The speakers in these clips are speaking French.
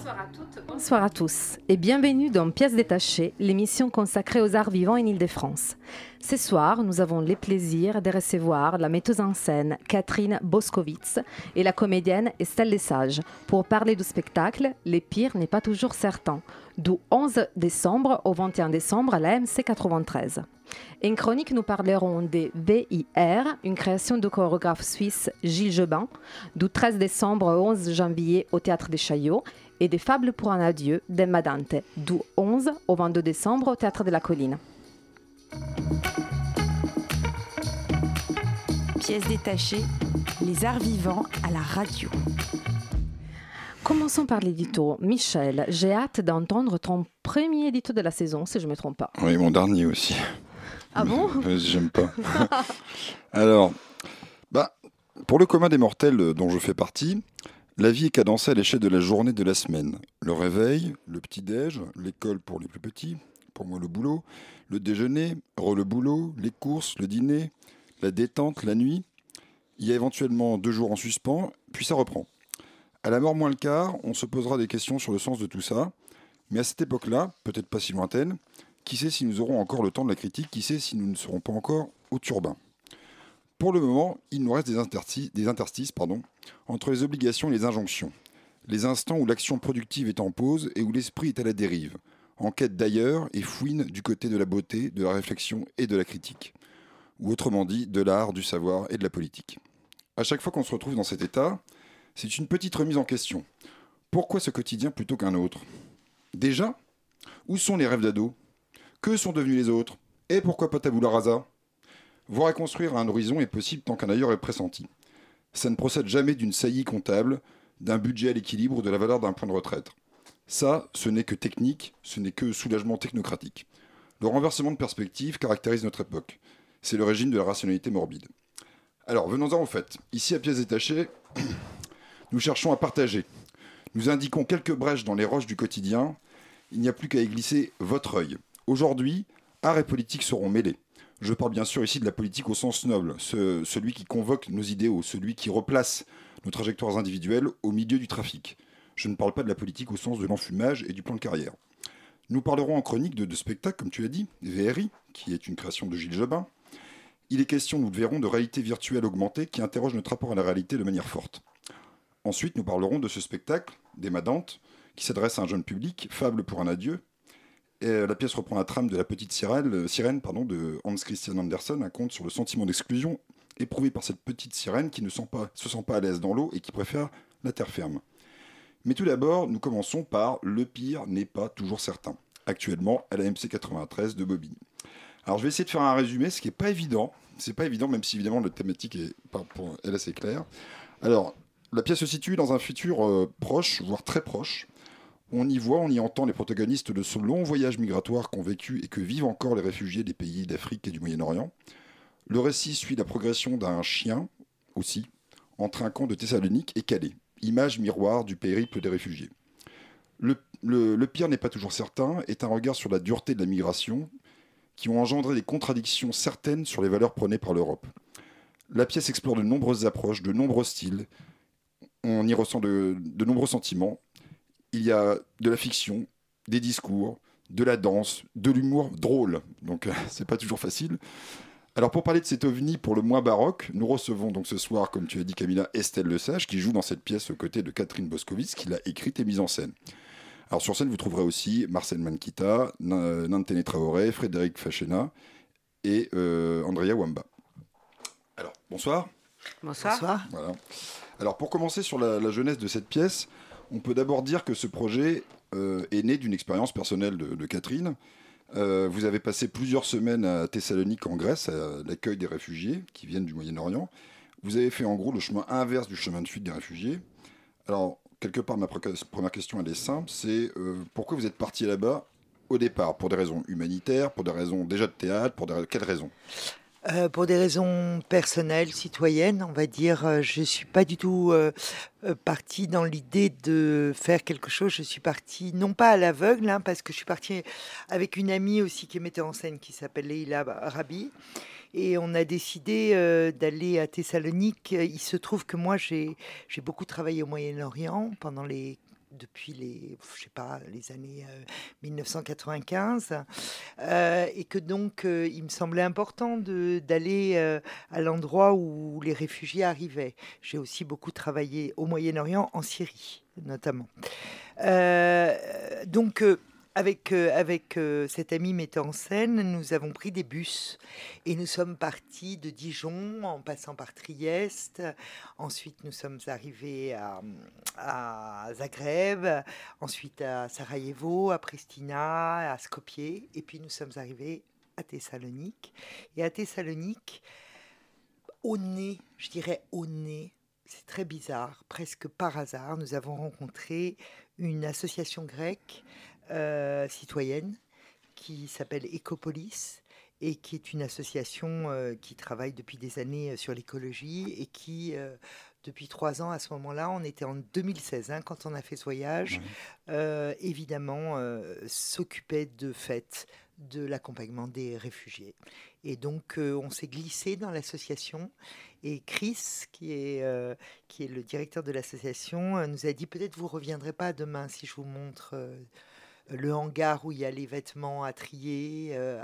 Bonsoir à toutes, bonsoir. À tous et bienvenue dans Pièces détachées, l'émission consacrée aux arts vivants en Ile-de-France. Ce soir, nous avons le plaisir de recevoir la metteuse en scène Catherine Boskowitz et la comédienne Estelle Lesage. Pour parler du spectacle Les pires n'est pas toujours certain, du 11 décembre au 21 décembre à la MC 93. En chronique, nous parlerons des VIR, une création du chorégraphe suisse Gilles Jobin, du 13 décembre au 11 janvier au Théâtre des Chaillots, et des Fables pour un adieu d'Emma Dante, du 11 au 22 décembre au Théâtre de la Colline. Pièce détachée, les arts vivants à la radio. Commençons par l'édito. Michel, j'ai hâte d'entendre ton premier édito de la saison, si je ne me trompe pas. Oui, mon dernier aussi. Ah bon Euh, J'aime pas. Alors, bah, pour le commun des mortels euh, dont je fais partie, la vie est cadencée à l'échelle de la journée de la semaine. Le réveil, le petit-déj, l'école pour les plus petits, pour moi le boulot, le déjeuner, le boulot, les courses, le dîner, la détente, la nuit. Il y a éventuellement deux jours en suspens, puis ça reprend. À la mort moins le quart, on se posera des questions sur le sens de tout ça. Mais à cette époque-là, peut-être pas si lointaine, qui sait si nous aurons encore le temps de la critique Qui sait si nous ne serons pas encore au turbin? Pour le moment, il nous reste des interstices, entre les obligations et les injonctions. Les instants où l'action productive est en pause et où l'esprit est à la dérive, en quête d'ailleurs et fouine du côté de la beauté, de la réflexion et de la critique. Ou autrement dit, de l'art, du savoir et de la politique. À chaque fois qu'on se retrouve dans cet état, c'est une petite remise en question. Pourquoi ce quotidien plutôt qu'un autre? Déjà Où sont les rêves d'ado que sont devenus les autres? Et pourquoi pas tabula rasa? Voir et construire un horizon est possible tant qu'un ailleurs est pressenti. Ça ne procède jamais d'une saillie comptable, d'un budget à l'équilibre ou de la valeur d'un point de retraite. Ça, ce n'est que technique, ce n'est que soulagement technocratique. Le renversement de perspective caractérise notre époque. C'est le régime de la rationalité morbide. Alors, venons-en au fait. Ici, à pièces détachées, nous cherchons à partager. Nous indiquons quelques brèches dans les roches du quotidien. Il n'y a plus qu'à y glisser votre œil. Aujourd'hui, art et politique seront mêlés. Je parle bien sûr ici de la politique au sens noble, ce- celui qui convoque nos idéaux, celui qui replace nos trajectoires individuelles au milieu du trafic. Je ne parle pas de la politique au sens de l'enfumage et du plan de carrière. Nous parlerons en chronique de, de spectacles, comme tu as dit, VRI, qui est une création de Gilles Jobin. Il est question, nous le verrons, de réalité virtuelle augmentée qui interroge notre rapport à la réalité de manière forte. Ensuite, nous parlerons de ce spectacle, d'Emma Dante, qui s'adresse à un jeune public, Fable pour un adieu, euh, la pièce reprend la trame de la petite sirène, euh, sirène pardon, de Hans Christian Andersen, un conte sur le sentiment d'exclusion éprouvé par cette petite sirène qui ne se sent pas à l'aise dans l'eau et qui préfère la terre ferme. Mais tout d'abord, nous commençons par Le pire n'est pas toujours certain, actuellement à la MC 93 de Bobigny. Alors je vais essayer de faire un résumé, ce qui n'est pas évident, c'est pas évident, même si évidemment la thématique est, assez claire. Alors, la pièce se situe dans un futur euh, proche, voire très proche, on y voit, on y entend les protagonistes de ce long voyage migratoire qu'ont vécu et que vivent encore les réfugiés des pays d'Afrique et du Moyen-Orient. Le récit suit la progression d'un chien, aussi, entre un camp de Thessalonique et Calais, image miroir du périple des réfugiés. Le, pire n'est pas toujours certain, est un regard sur la dureté de la migration, qui ont engendré des contradictions certaines sur les valeurs prônées par l'Europe. La pièce explore de nombreuses approches, de nombreux styles, on y ressent de nombreux sentiments, il y a de la fiction, des discours, de la danse, de l'humour drôle. Donc euh, c'est pas toujours facile. Alors pour parler de cet ovni pour le mois baroque, nous recevons donc ce soir, comme tu as dit Camilla, Estelle Lesage qui joue dans cette pièce aux côtés de Catherine Boskowitz qui l'a écrite et mise en scène. Alors sur scène, vous trouverez aussi Marcel Mankita, Nantene Traoré, Frédéric Fachena et euh, Andrea Wamba. Alors bonsoir. Bonsoir. Voilà. Alors pour commencer sur la, la jeunesse de cette pièce, on peut d'abord dire que ce projet euh, est né d'une expérience personnelle de, Catherine. Euh, vous avez passé plusieurs semaines à Thessalonique en Grèce, à l'accueil des réfugiés qui viennent du Moyen-Orient. Vous avez fait en gros le chemin inverse du chemin de fuite des réfugiés. Alors quelque part, ma première question, elle est simple. C'est pourquoi vous êtes parti là-bas au départ? Pour des raisons humanitaires, pour des raisons déjà de théâtre, pour des... quelles raisons? Euh, pour des raisons personnelles, citoyennes, on va dire, euh, je suis pas du tout euh, partie dans l'idée de faire quelque chose. Je suis partie, non pas à l'aveugle, hein, parce que je suis partie avec une amie aussi qui mettait en scène, qui s'appelle Leila Rabi. Et on a décidé d'aller à Thessalonique. Il se trouve que moi, j'ai beaucoup travaillé au Moyen-Orient pendant les depuis les, je sais pas, les années 1995, euh, euh, et que donc euh, il me semblait important d'aller à l'endroit où les réfugiés arrivaient. J'ai aussi beaucoup travaillé au Moyen-Orient, en Syrie notamment. donc avec, euh, avec euh, cet ami metteur en scène, nous avons pris des bus et nous sommes partis de Dijon en passant par Trieste. Ensuite, nous sommes arrivés à, à Zagreb, ensuite à Sarajevo, à Pristina, à Skopje, et puis nous sommes arrivés à Thessalonique. Et à Thessalonique, au nez, je dirais au nez, c'est très bizarre, presque par hasard, nous avons rencontré une association grecque euh, citoyenne qui s'appelle Ecopolis et qui est une association euh, qui travaille depuis des années euh, sur l'écologie et qui, depuis trois ans, à ce moment-là, on était en 2016 hein, quand on a fait ce voyage, évidemment, s'occupait de fait de l'accompagnement des réfugiés. Et donc, on s'est glissé dans l'association. Et Chris, qui est, qui est le directeur de l'association, nous a dit peut-être vous reviendrez pas demain si je vous montre le hangar où il y a les vêtements à trier, euh,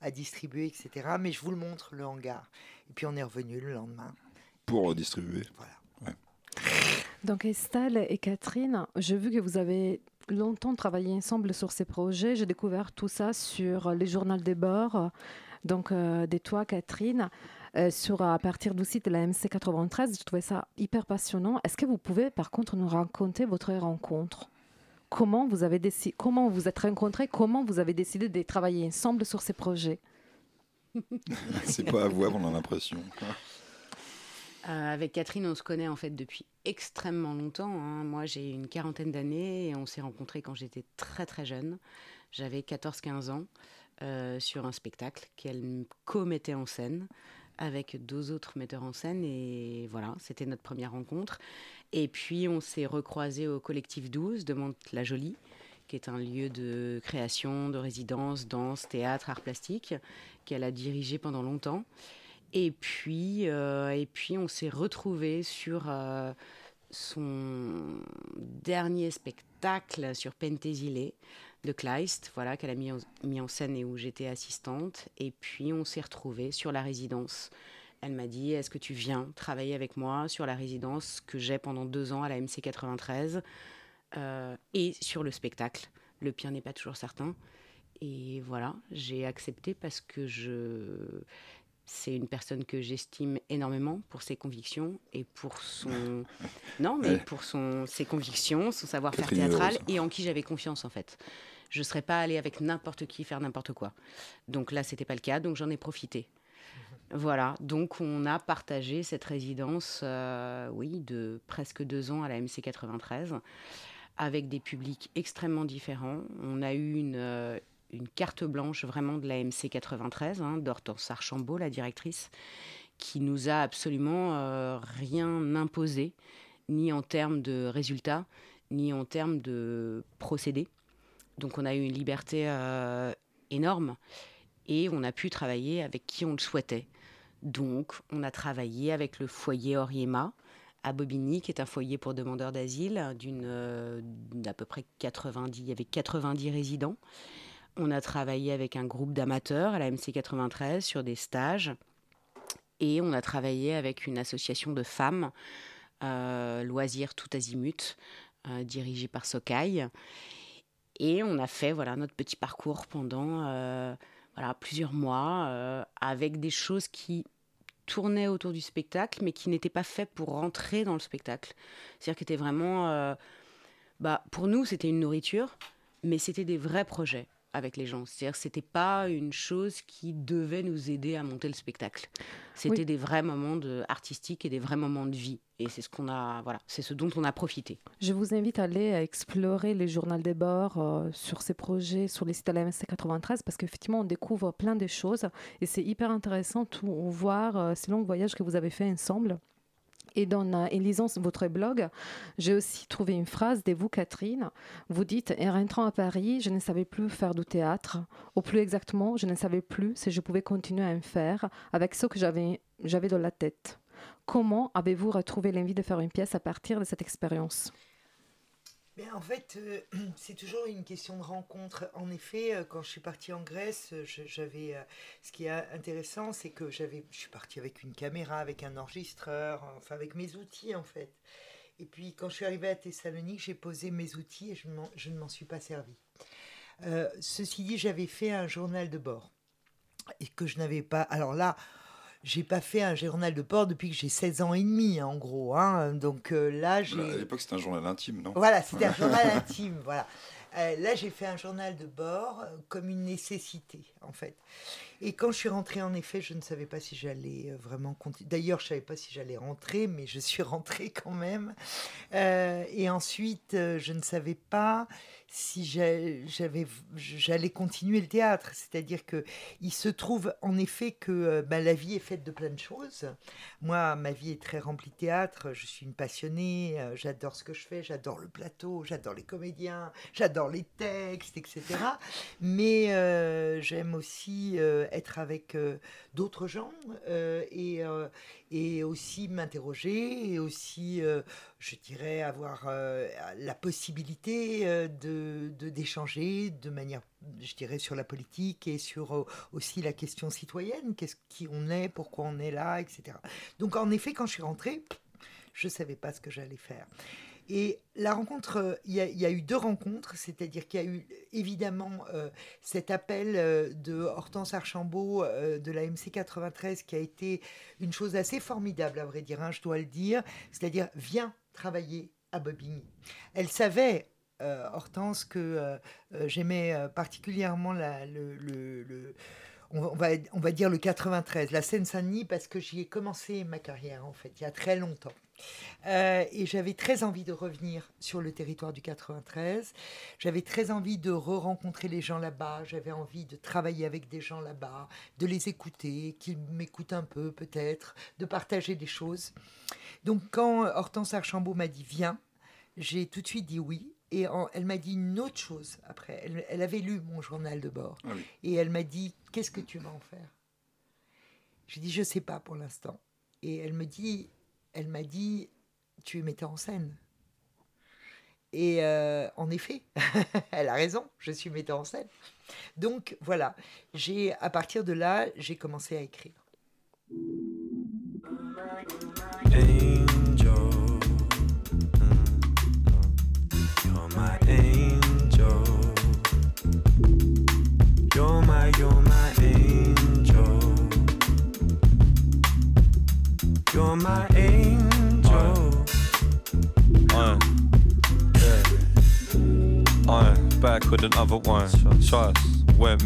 à, distribuer, etc. Mais je vous le montre, le hangar. Et puis on est revenu le lendemain. Pour distribuer. Voilà. Donc Estelle et Catherine, j'ai vu que vous avez longtemps travaillé ensemble sur ces projets. J'ai découvert tout ça sur les journaux des bords, donc euh, des toi, Catherine. Euh, sur, à partir du site de la MC93, je trouvais ça hyper passionnant. Est-ce que vous pouvez par contre nous raconter votre rencontre? Comment vous avez décidé, comment vous êtes rencontrés, comment vous avez décidé de travailler ensemble sur ces projets? C'est pas à voir, on a l'impression. Euh, avec Catherine, on se connaît en fait depuis extrêmement longtemps. Hein. Moi, j'ai une quarantaine d'années et on s'est rencontrés quand j'étais très très jeune. J'avais 14-15 ans euh, sur un spectacle qu'elle co-mettait en scène avec deux autres metteurs en scène et voilà, c'était notre première rencontre. Et puis on s'est recroisé au collectif 12 de Mantes-la-Jolie, qui est un lieu de création, de résidence, danse, théâtre, art plastique, qu'elle a dirigé pendant longtemps. Et puis, euh, et puis on s'est retrouvé sur euh, son dernier spectacle sur Pentésilé de Kleist, voilà, qu'elle a mis en, mis en scène et où j'étais assistante. Et puis on s'est retrouvé sur la résidence elle m'a dit Est-ce que tu viens travailler avec moi sur la résidence que j'ai pendant deux ans à la MC 93 euh, et sur le spectacle? Le pire n'est pas toujours certain. Et voilà, j'ai accepté parce que je. C'est une personne que j'estime énormément pour ses convictions et pour son. Non, mais pour son, ses convictions, son savoir-faire théâtral et en qui j'avais confiance en fait je ne serais pas allée avec n'importe qui faire n'importe quoi. Donc là, c'était pas le cas, donc j'en ai profité. Voilà, donc on a partagé cette résidence, euh, oui, de presque deux ans à la MC 93, avec des publics extrêmement différents. On a eu une, euh, carte blanche vraiment de la MC 93, hein, d'Hortense Archambault, la directrice, qui nous a absolument euh, rien imposé, ni en termes de résultats, ni en termes de procédés. Donc on a eu une liberté énorme et on a pu travailler avec qui on le souhaitait. Donc, on a travaillé avec le foyer Oriema à Bobigny, qui est un foyer pour demandeurs d'asile d'une euh, d'à peu près 90, il y avait 90 résidents. On a travaillé avec un groupe d'amateurs à la MC 93 sur des stages. Et on a travaillé avec une association de femmes, euh, Loisirs Tout Azimut, euh, dirigée par Sokai. Et on a fait voilà, notre petit parcours pendant plusieurs mois, euh, avec des choses qui tournaient autour du spectacle, mais qui n'étaient pas faites pour rentrer dans le spectacle. C'est-à-dire que vraiment... Euh, bah, pour nous, c'était une nourriture, mais c'était des vrais projets. Avec les gens. C'est-à-dire que c'était pas une chose qui devait nous aider à monter le spectacle. C'était des vrais moments de, artistiques et des vrais moments de vie. Et c'est ce qu'on a, voilà, c'est ce dont on a profité. Je vous invite à aller explorer les journaux des bords euh, sur ces projets, sur les sites de la MSC 93, parce qu'effectivement, on découvre plein de choses et c'est hyper intéressant de voir euh, ces longs voyages que vous avez fait ensemble. Et en lisant votre blog, j'ai aussi trouvé une phrase de vous, Catherine. Vous dites En rentrant à Paris, je ne savais plus faire du théâtre. Ou plus exactement, je ne savais plus si je pouvais continuer à en faire avec ce que j'avais dans la tête. Comment avez-vous retrouvé l'envie de faire une pièce à partir de cette expérience? En fait, euh, c'est toujours une question de rencontre. En effet, euh, quand je suis partie en Grèce, j'avais. Euh, ce qui est intéressant, c'est que j'avais, je suis partie avec une caméra, avec un enregistreur, enfin avec mes outils en fait. Et puis quand je suis arrivée à Thessalonique, j'ai posé mes outils et je, ne m'en suis pas servi. ceci dit, j'avais fait un journal de bord et que je n'avais pas. Alors là, j'ai pas fait un journal de bord depuis que j'ai 16 ans et demi, en gros. Hein. Donc euh, là, j'ai. À l'époque, c'était un journal intime, non? Voilà, c'était un journal intime, voilà. Euh, là, j'ai fait un journal de bord euh, comme une nécessité, en fait. Et quand je suis rentrée, en effet, je ne savais pas si j'allais vraiment continuer. D'ailleurs, je ne savais pas si j'allais rentrer, mais je suis rentrée quand même. et ensuite, je ne savais pas si j'avais, j'allais continuer le théâtre. C'est-à-dire que il se trouve en effet que euh, bah, la vie est faite de plein de choses. Moi, ma vie est très remplie de théâtre. Je suis une passionnée. Euh, j'adore ce que je fais. J'adore le plateau. J'adore les comédiens. J'adore les textes, etc. Mais euh, j'aime aussi être avec d'autres gens et, et aussi m'interroger et aussi, je dirais, avoir la possibilité de de d'échanger de, manière, je dirais, sur la politique et sur euh, aussi la question citoyenne, qu'est-ce qui on est, pourquoi on est là, etc. Donc en effet, quand je suis rentrée, je ne savais pas ce que j'allais faire. Et la rencontre, euh, il y, a eu deux rencontres, c'est-à-dire qu'il y a eu évidemment euh, cet appel de Hortense Archambault de la MC 93 qui a été une chose assez formidable, à vrai dire, hein, je dois le dire, c'est-à-dire viens travailler à Bobigny. Elle savait euh, Hortense que euh, euh, j'aimais particulièrement le, on, va, on va dire le 93, la Seine-Saint-Denis, parce que j'y ai commencé ma carrière, en fait, il y a très longtemps. et j'avais très envie de revenir sur le territoire du 93. J'avais très envie de re-rencontrer les gens là-bas. J'avais envie de travailler avec des gens là-bas, de les écouter, qu'ils m'écoutent un peu peut-être, de partager des choses. Donc quand Hortense Archambault m'a dit viens, j'ai tout de suite dit oui. Et elle m'a dit une autre chose après. Elle, avait lu mon journal de bord. Ah et elle m'a dit Qu'est-ce que tu vas en faire? J'ai dit Je ne sais pas pour l'instant. Et elle me dit Elle m'a dit Tu es metteur en scène. Et euh, en effet, elle a raison, je suis metteur en scène. Donc voilà, j'ai à partir de là, j'ai commencé à écrire.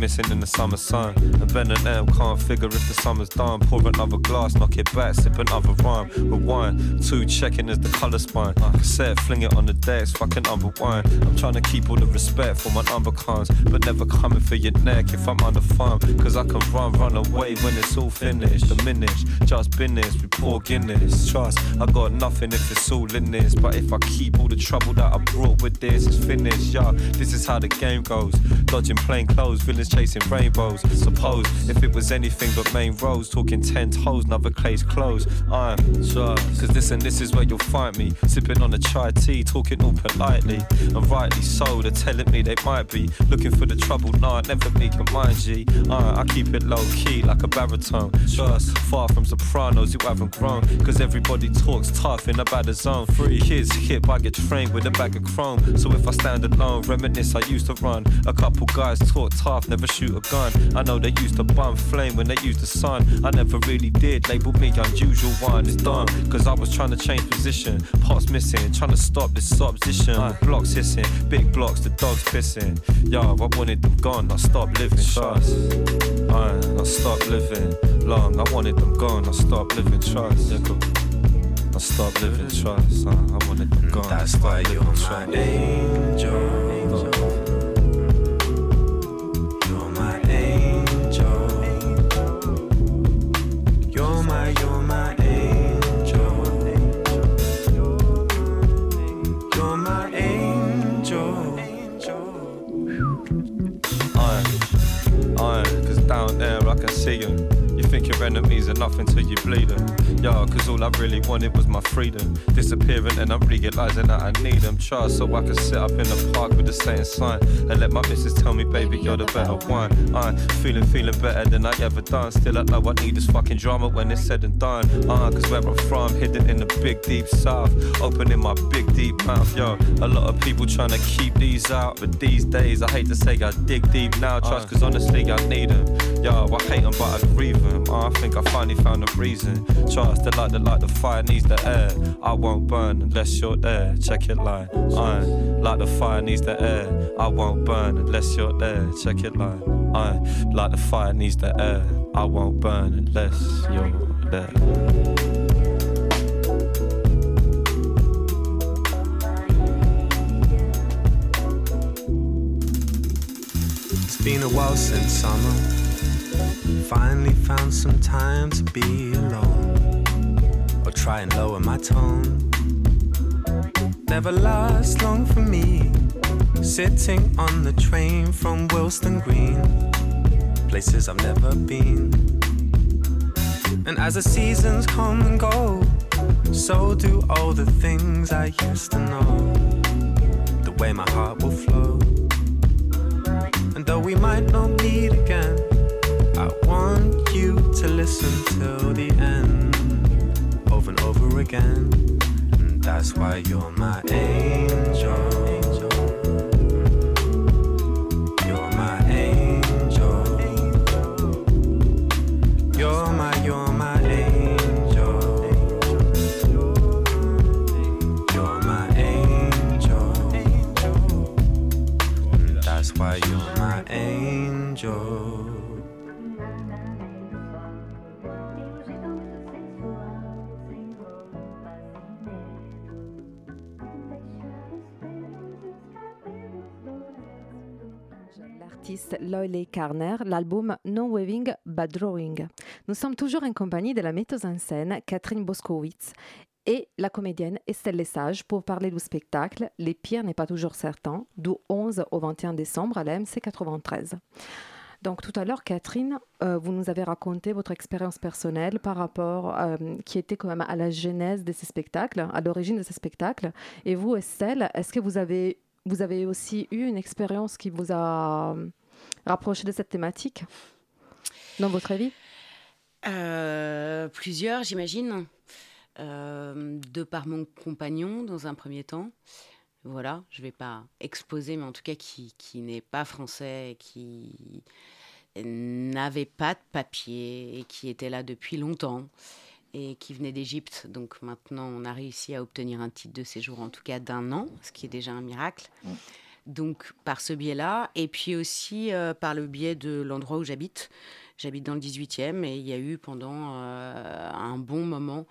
Missing in the summer sun. And Ben and M can't figure if the summer's done. Pour another glass, knock it back, sip another rhyme. Rewind, two checking as the colour spine. Cassette, fling it on the desk, fucking unrewind. I'm trying to keep all the respect for my number cons, but never coming for your neck if I'm the farm. Cause I can run, run away when it's all finished. Diminish, just business, we pour Guinness. Trust, I got nothing if it's all in this. But if I keep all the trouble that I brought with this, it's finished. Yeah, this is how the game goes. Dodging plain clothes villains chasing rainbows. Suppose if it was anything but main roads, talking ten toes, another case closed. I'm sure, cause this and this is where you'll find me. Sipping on a chai tea, talking all politely. And rightly so, they're telling me they might be looking for the trouble. Nah, never make a mind, G. Uh, I keep it low key like a baritone. Trust, far from sopranos who haven't grown. Cause everybody talks tough in a bad zone. Three kids hit by get trained with a bag of chrome. So if I stand alone, reminisce I used to run. A couple guys talk tough, never shoot a gun. I know they used to bum flame when they used the sun. I never really did, labeled me unusual one. It's dumb, cause I was trying to change position. Parts missing, trying to stop this opposition. With blocks hissing, big blocks, the dogs pissing. Yo, I wanted them gone, I stopped living. Trust. I, I stopped living long. I wanted them gone, I stopped living. Trust. Yeah, cool. I stopped living trust. Uh, I wanted them gone. That's why you're my angel. All I really wanted was my freedom. Disappearing and I'm realizing that I need them. Trust so I can sit up in the park with the same sign and let my missus tell me, baby, you're the better one. I'm feeling, feeling better than I ever done. Still, I know I need this fucking drama when it's said and done. Uh, cause where I'm from, hidden in the big deep south, opening my big deep mouth. Yo, a lot of people trying to keep these out, but these days I hate to say I dig deep now. Trust, cause honestly, I need them. Yo, I hate them, but I grieve. Uh, I think I finally found a reason. Trust, the light, the light, the fire needs the air. I won't burn unless you're there. Check it line. I like the fire needs the air. I won't burn unless you're there. Check it line. I like the fire needs the air. I won't burn unless you're there. It's been a while since summer. Finally found some time to be alone. Or try and lower my tone. Never lasts long for me. Sitting on the train from Wilston Green. Places I've never been. And as the seasons come and go, so do all the things I used to know. The way my heart will flow. And though we might not meet again, I want you to listen till the end, over and over again. And that's why you're my angel. You're my angel You're Loyle Carner, l'album No Waving But Drawing. Nous sommes toujours en compagnie de la metteuse en scène Catherine Boskowitz et la comédienne Estelle Lesage pour parler du spectacle Les pires n'est pas toujours certain, du 11 au 21 décembre à la MC 93. Donc tout à l'heure, Catherine, euh, vous nous avez raconté votre expérience personnelle par rapport, euh, qui était quand même à la genèse de ces spectacles, à l'origine de ces spectacles. Et vous, Estelle, est-ce que vous avez, vous avez aussi eu une expérience qui vous a rapproché de cette thématique dans votre vie Euh, Plusieurs, j'imagine. Euh, de par mon compagnon, dans un premier temps. Voilà, je ne vais pas exposer, mais en tout cas qui, qui n'est pas français, qui n'avait pas de papier et qui était là depuis longtemps et qui venait d'Égypte. Donc maintenant, on a réussi à obtenir un titre de séjour, en tout cas d'un an, ce qui est déjà un miracle. Donc par ce biais-là, et puis aussi euh, par le biais de l'endroit où j'habite. J'habite dans le 18e et il y a eu pendant euh, un bon moment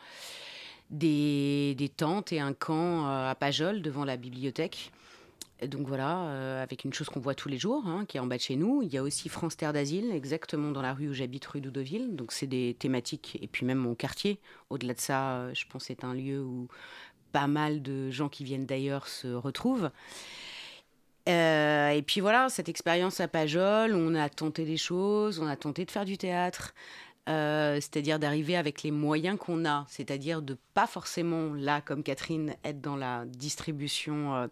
des, tentes et un camp euh, à Pajol devant la bibliothèque. Donc voilà, avec une chose qu'on voit tous les jours, hein, qui est en bas de chez nous. Il y a aussi France Terre d'Asile, exactement dans la rue où j'habite, rue d'Oudoville. Donc c'est des thématiques, et puis même mon quartier. Au-delà de ça, je pense c'est un lieu où pas mal de gens qui viennent d'ailleurs se retrouvent. Euh, et puis voilà, cette expérience à Pajol, on a tenté des choses, on a tenté de faire du théâtre, euh, c'est-à-dire d'arriver avec les moyens qu'on a, c'est-à-dire de pas forcément là, comme Catherine, être dans la distribution euh,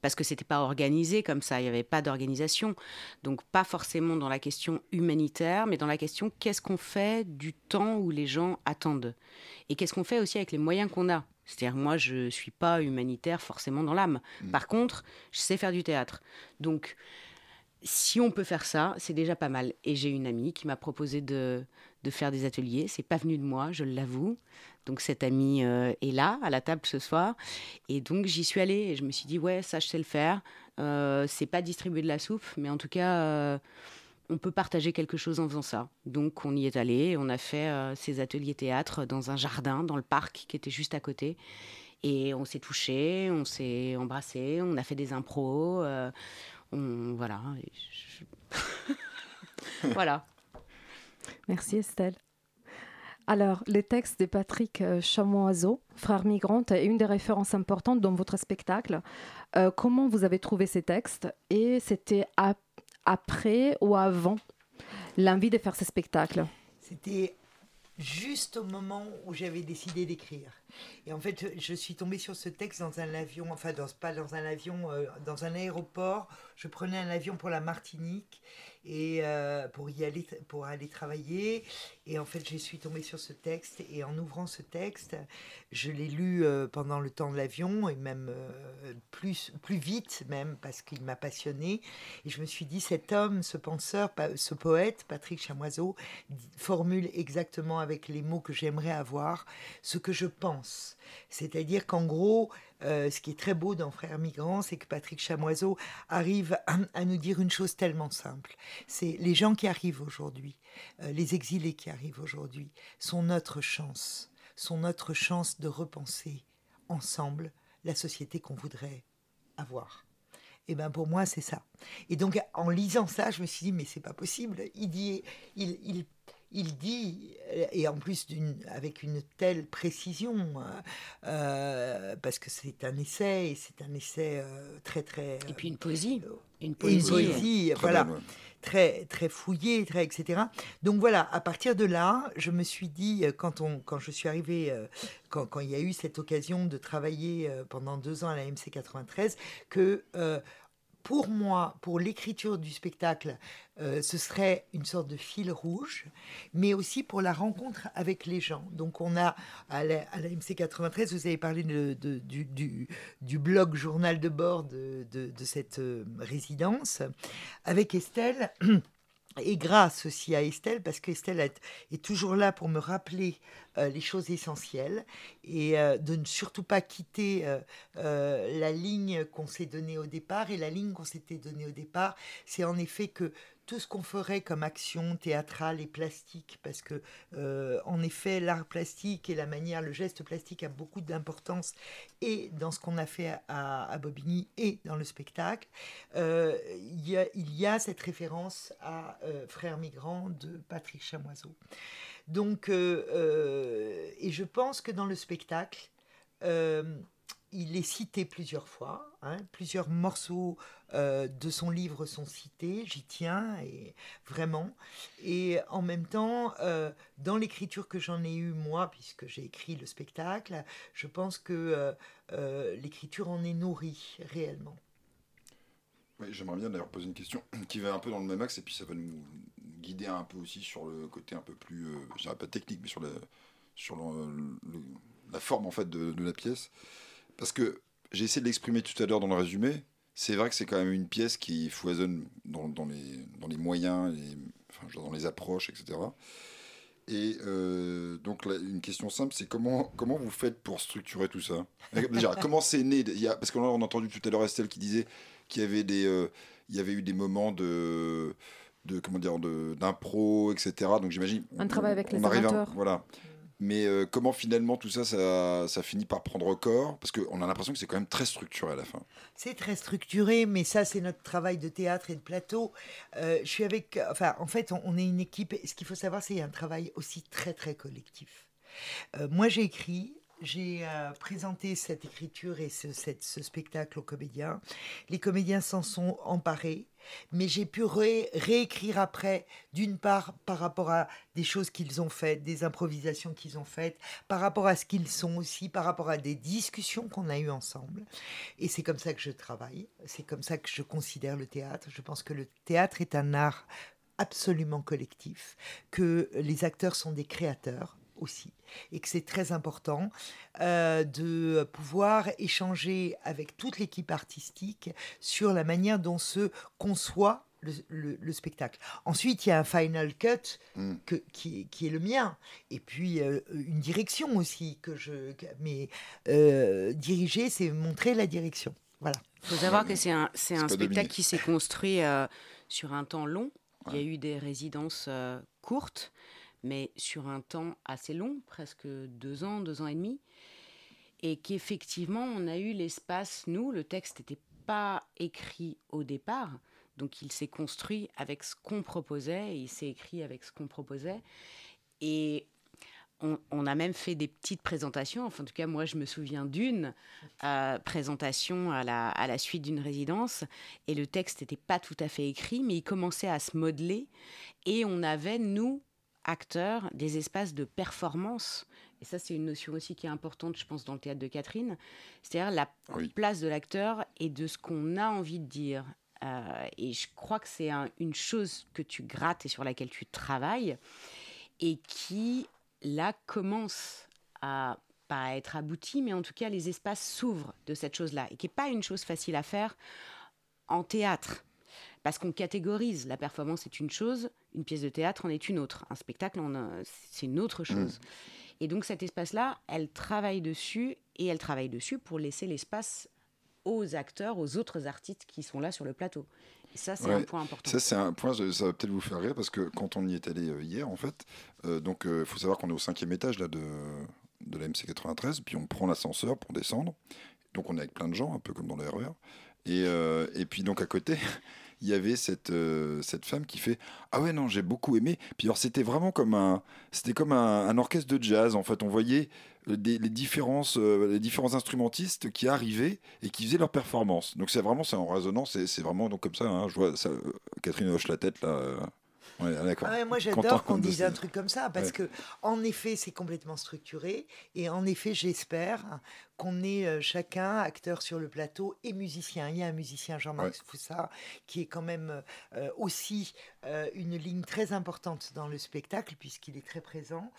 parce que c'était pas organisé comme ça, il n'y avait pas d'organisation, donc pas forcément dans la question humanitaire, mais dans la question qu'est-ce qu'on fait du temps où les gens attendent? Et qu'est-ce qu'on fait aussi avec les moyens qu'on a? C'est-à-dire, moi, je ne suis pas humanitaire forcément dans l'âme. Par contre, je sais faire du théâtre. Donc, si on peut faire ça, c'est déjà pas mal. Et j'ai une amie qui m'a proposé de, de faire des ateliers. C'est pas venu de moi, je l'avoue. Donc cette amie euh, est là, à la table ce soir. Et donc j'y suis allée et je me suis dit, ouais, ça je sais le faire. Euh, c'est pas distribuer de la soupe, mais en tout cas, euh, on peut partager quelque chose en faisant ça. Donc on y est allé, on a fait ces ateliers théâtre dans un jardin, dans le parc qui était juste à côté. Et on s'est touché, on s'est embrassé, on a fait des impros. on, voilà. voilà. Merci Estelle. Alors, le texte de Patrick euh, Chamoiseau, Frère migrante, est une des références importantes dans votre spectacle. Euh, comment vous avez trouvé ces textes? Et c'était après ou avant l'envie de faire ce spectacle? C'était juste au moment où j'avais décidé d'écrire. Et en fait, je suis tombée sur ce texte dans un avion, enfin, dans, pas dans un avion, euh, dans un aéroport. Je prenais un avion pour la Martinique et euh, pour y aller pour aller travailler. Et en fait je suis tombée sur ce texte et en ouvrant ce texte je l'ai lu euh, pendant le temps de l'avion et même plus plus vite même parce qu'il m'a passionné. Et je me suis dit cet homme ce penseur ce poète Patrick Chamoiseau formule exactement avec les mots que j'aimerais avoir ce que je pense c'est-à-dire qu'en gros euh, ce qui est très beau dans Frères migrants, c'est que Patrick Chamoiseau arrive à, nous dire une chose tellement simple. C'est les gens qui arrivent aujourd'hui, euh, les exilés qui arrivent aujourd'hui, sont notre chance, sont notre chance de repenser ensemble la société qu'on voudrait avoir. Et eh ben pour moi c'est ça. Et donc en lisant ça, je me suis dit mais c'est pas possible. Il dit, il, il il dit, et en plus avec une telle précision, euh, euh, parce que c'est un essai, et c'est un essai euh, très très... et puis une poésie. une poésie, voilà. Très, très fouillée, très, etc. Donc voilà, à partir de là, je me suis dit, quand, on, quand je suis arrivée, quand, quand il y a eu cette occasion de travailler pendant deux ans à la MC 93, que pour moi, pour l'écriture du spectacle, euh, ce serait une sorte de fil rouge, mais aussi pour la rencontre avec les gens. Donc on a, à la, MC 93, vous avez parlé du, blog journal de bord de, cette euh, résidence. Avec Estelle, et grâce aussi à Estelle, parce qu'Estelle est, toujours là pour me rappeler euh, les choses essentielles et euh, de ne surtout pas quitter euh, la ligne qu'on s'est donnée au départ. Et la ligne qu'on s'était donnée au départ, c'est en effet que tout ce qu'on ferait comme action théâtrale et plastique, parce que euh, en effet l'art plastique et la manière, le geste plastique a beaucoup d'importance et dans ce qu'on a fait à, Bobigny et dans le spectacle, euh, il, y a, cette référence à euh, Frères migrants de Patrick Chamoiseau. Donc, et je pense que dans le spectacle, il est cité plusieurs fois, hein. plusieurs morceaux euh, de son livre sont cités, j'y tiens, et vraiment. Et en même temps, euh, dans l'écriture que j'en ai eue moi, puisque j'ai écrit le spectacle, je pense que euh, l'écriture en est nourrie réellement. J'aimerais bien d'ailleurs poser une question qui va un peu dans le même axe, et puis ça va nous guider un peu aussi sur le côté un peu plus, je dirais pas technique, mais sur, la, sur la forme en fait de la pièce. Parce que j'ai essayé de l'exprimer tout à l'heure dans le résumé. C'est vrai que c'est quand même une pièce qui foisonne dans, dans, les, dans les moyens, enfin, dans les approches, etc. Et euh, donc une question simple, c'est comment, comment vous faites pour structurer tout ça? Déjà, comment c'est né? Il y a, Parce qu'on a entendu tout à l'heure Estelle qui disait qu'il y avait des, euh, il y avait eu des moments de, de comment dire, d'impro, etc. Donc j'imagine. Un travail avec les amateurs. Voilà. Mais euh, comment finalement tout ça, ça, finit par prendre corps? Parce qu'on a l'impression que c'est quand même très structuré à la fin. C'est très structuré, mais ça, c'est notre travail de théâtre et de plateau. Euh, je suis avec. Enfin, en fait, on, est une équipe. Ce qu'il faut savoir, c'est un travail aussi très, très collectif. Euh, moi, j'ai écrit. J'ai présenté cette écriture et ce spectacle aux comédiens. Les comédiens s'en sont emparés mais j'ai pu réécrire après, d'une part par rapport à des choses qu'ils ont faites, des improvisations qu'ils ont faites, par rapport à ce qu'ils sont aussi, par rapport à des discussions qu'on a eues ensemble. Et c'est comme ça que je travaille, c'est comme ça que je considère le théâtre. Je pense que le théâtre est un art absolument collectif, que les acteurs sont des créateurs aussi, et que c'est très important euh, de pouvoir échanger avec toute l'équipe artistique sur la manière dont se conçoit le, spectacle. Ensuite, il y a un final cut mm. que, qui, qui, est le mien, et puis euh, une direction aussi que je. Mais euh, diriger, c'est montrer la direction. Voilà. Il faut savoir que c'est un, c'est un spectacle qui s'est construit euh, sur un temps long. Il y a eu des résidences courtes, mais sur un temps assez long, presque deux ans, deux ans et demi. Et qu'effectivement, on a eu l'espace, nous, le texte n'était pas écrit au départ, donc il s'est construit avec ce qu'on proposait, il s'est écrit avec ce qu'on proposait. Et on, a même fait des petites présentations. Enfin, en tout cas, moi, je me souviens d'une euh, présentation à la suite d'une résidence. Et le texte n'était pas tout à fait écrit, mais il commençait à se modeler. Et on avait, nous, acteurs, des espaces de performance. Et ça, c'est une notion aussi qui est importante, je pense, dans le théâtre de Catherine. C'est-à-dire la place de l'acteur et de ce qu'on a envie de dire. Euh, et je crois que c'est une chose que tu grattes et sur laquelle tu travailles et qui, là, commence à pas être aboutie, mais en tout cas, les espaces s'ouvrent de cette chose-là et qui n'est pas une chose facile à faire en théâtre. Parce qu'on catégorise, la performance est une chose, une pièce de théâtre en est une autre, un spectacle, c'est une autre chose. Mm. Et donc cet espace-là, elle travaille dessus et elle travaille dessus pour laisser l'espace aux acteurs, aux autres artistes qui sont là sur le plateau. Et ça, c'est un point important. Ça, c'est un point, ça va peut-être vous faire rire, parce que quand on y est allé euh, hier, en fait, euh, donc il euh, faut savoir qu'on est au cinquième étage là, de, de la MC 93, puis on prend l'ascenseur pour descendre. Donc on est avec plein de gens, un peu comme dans le RER. Et, et puis donc à côté, il y avait cette, cette femme qui fait Ah ouais, non, j'ai beaucoup aimé. Puis alors, c'était vraiment comme un, c'était comme un, orchestre de jazz. En fait, on voyait les, différences, euh, les différents instrumentistes qui arrivaient et qui faisaient leur performance. Donc c'est vraiment c'est en résonance, c'est vraiment donc comme ça. Hein, ça, Catherine hoche la tête là. Euh, ah moi j'adore qu'on dise un truc comme ça parce que en effet c'est complètement structuré et en effet j'espère qu'on est euh, chacun acteur sur le plateau et musicien. Il y a un musicien Jean-Marc Foussard qui est quand même aussi une ligne très importante dans le spectacle puisqu'il est très présent.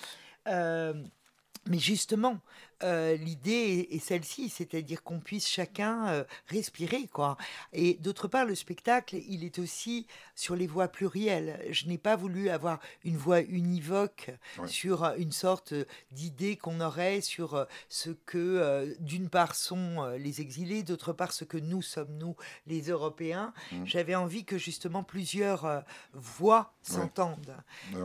Mais justement, euh, l'idée est, celle-ci, c'est-à-dire qu'on puisse chacun euh, respirer, quoi. Et d'autre part, le spectacle, il est aussi sur les voix plurielles. Je n'ai pas voulu avoir une voix univoque sur une sorte d'idée qu'on aurait sur ce que, d'une part, sont les exilés, d'autre part, ce que nous sommes, nous, les Européens. Mmh. J'avais envie que justement plusieurs voix s'entendent.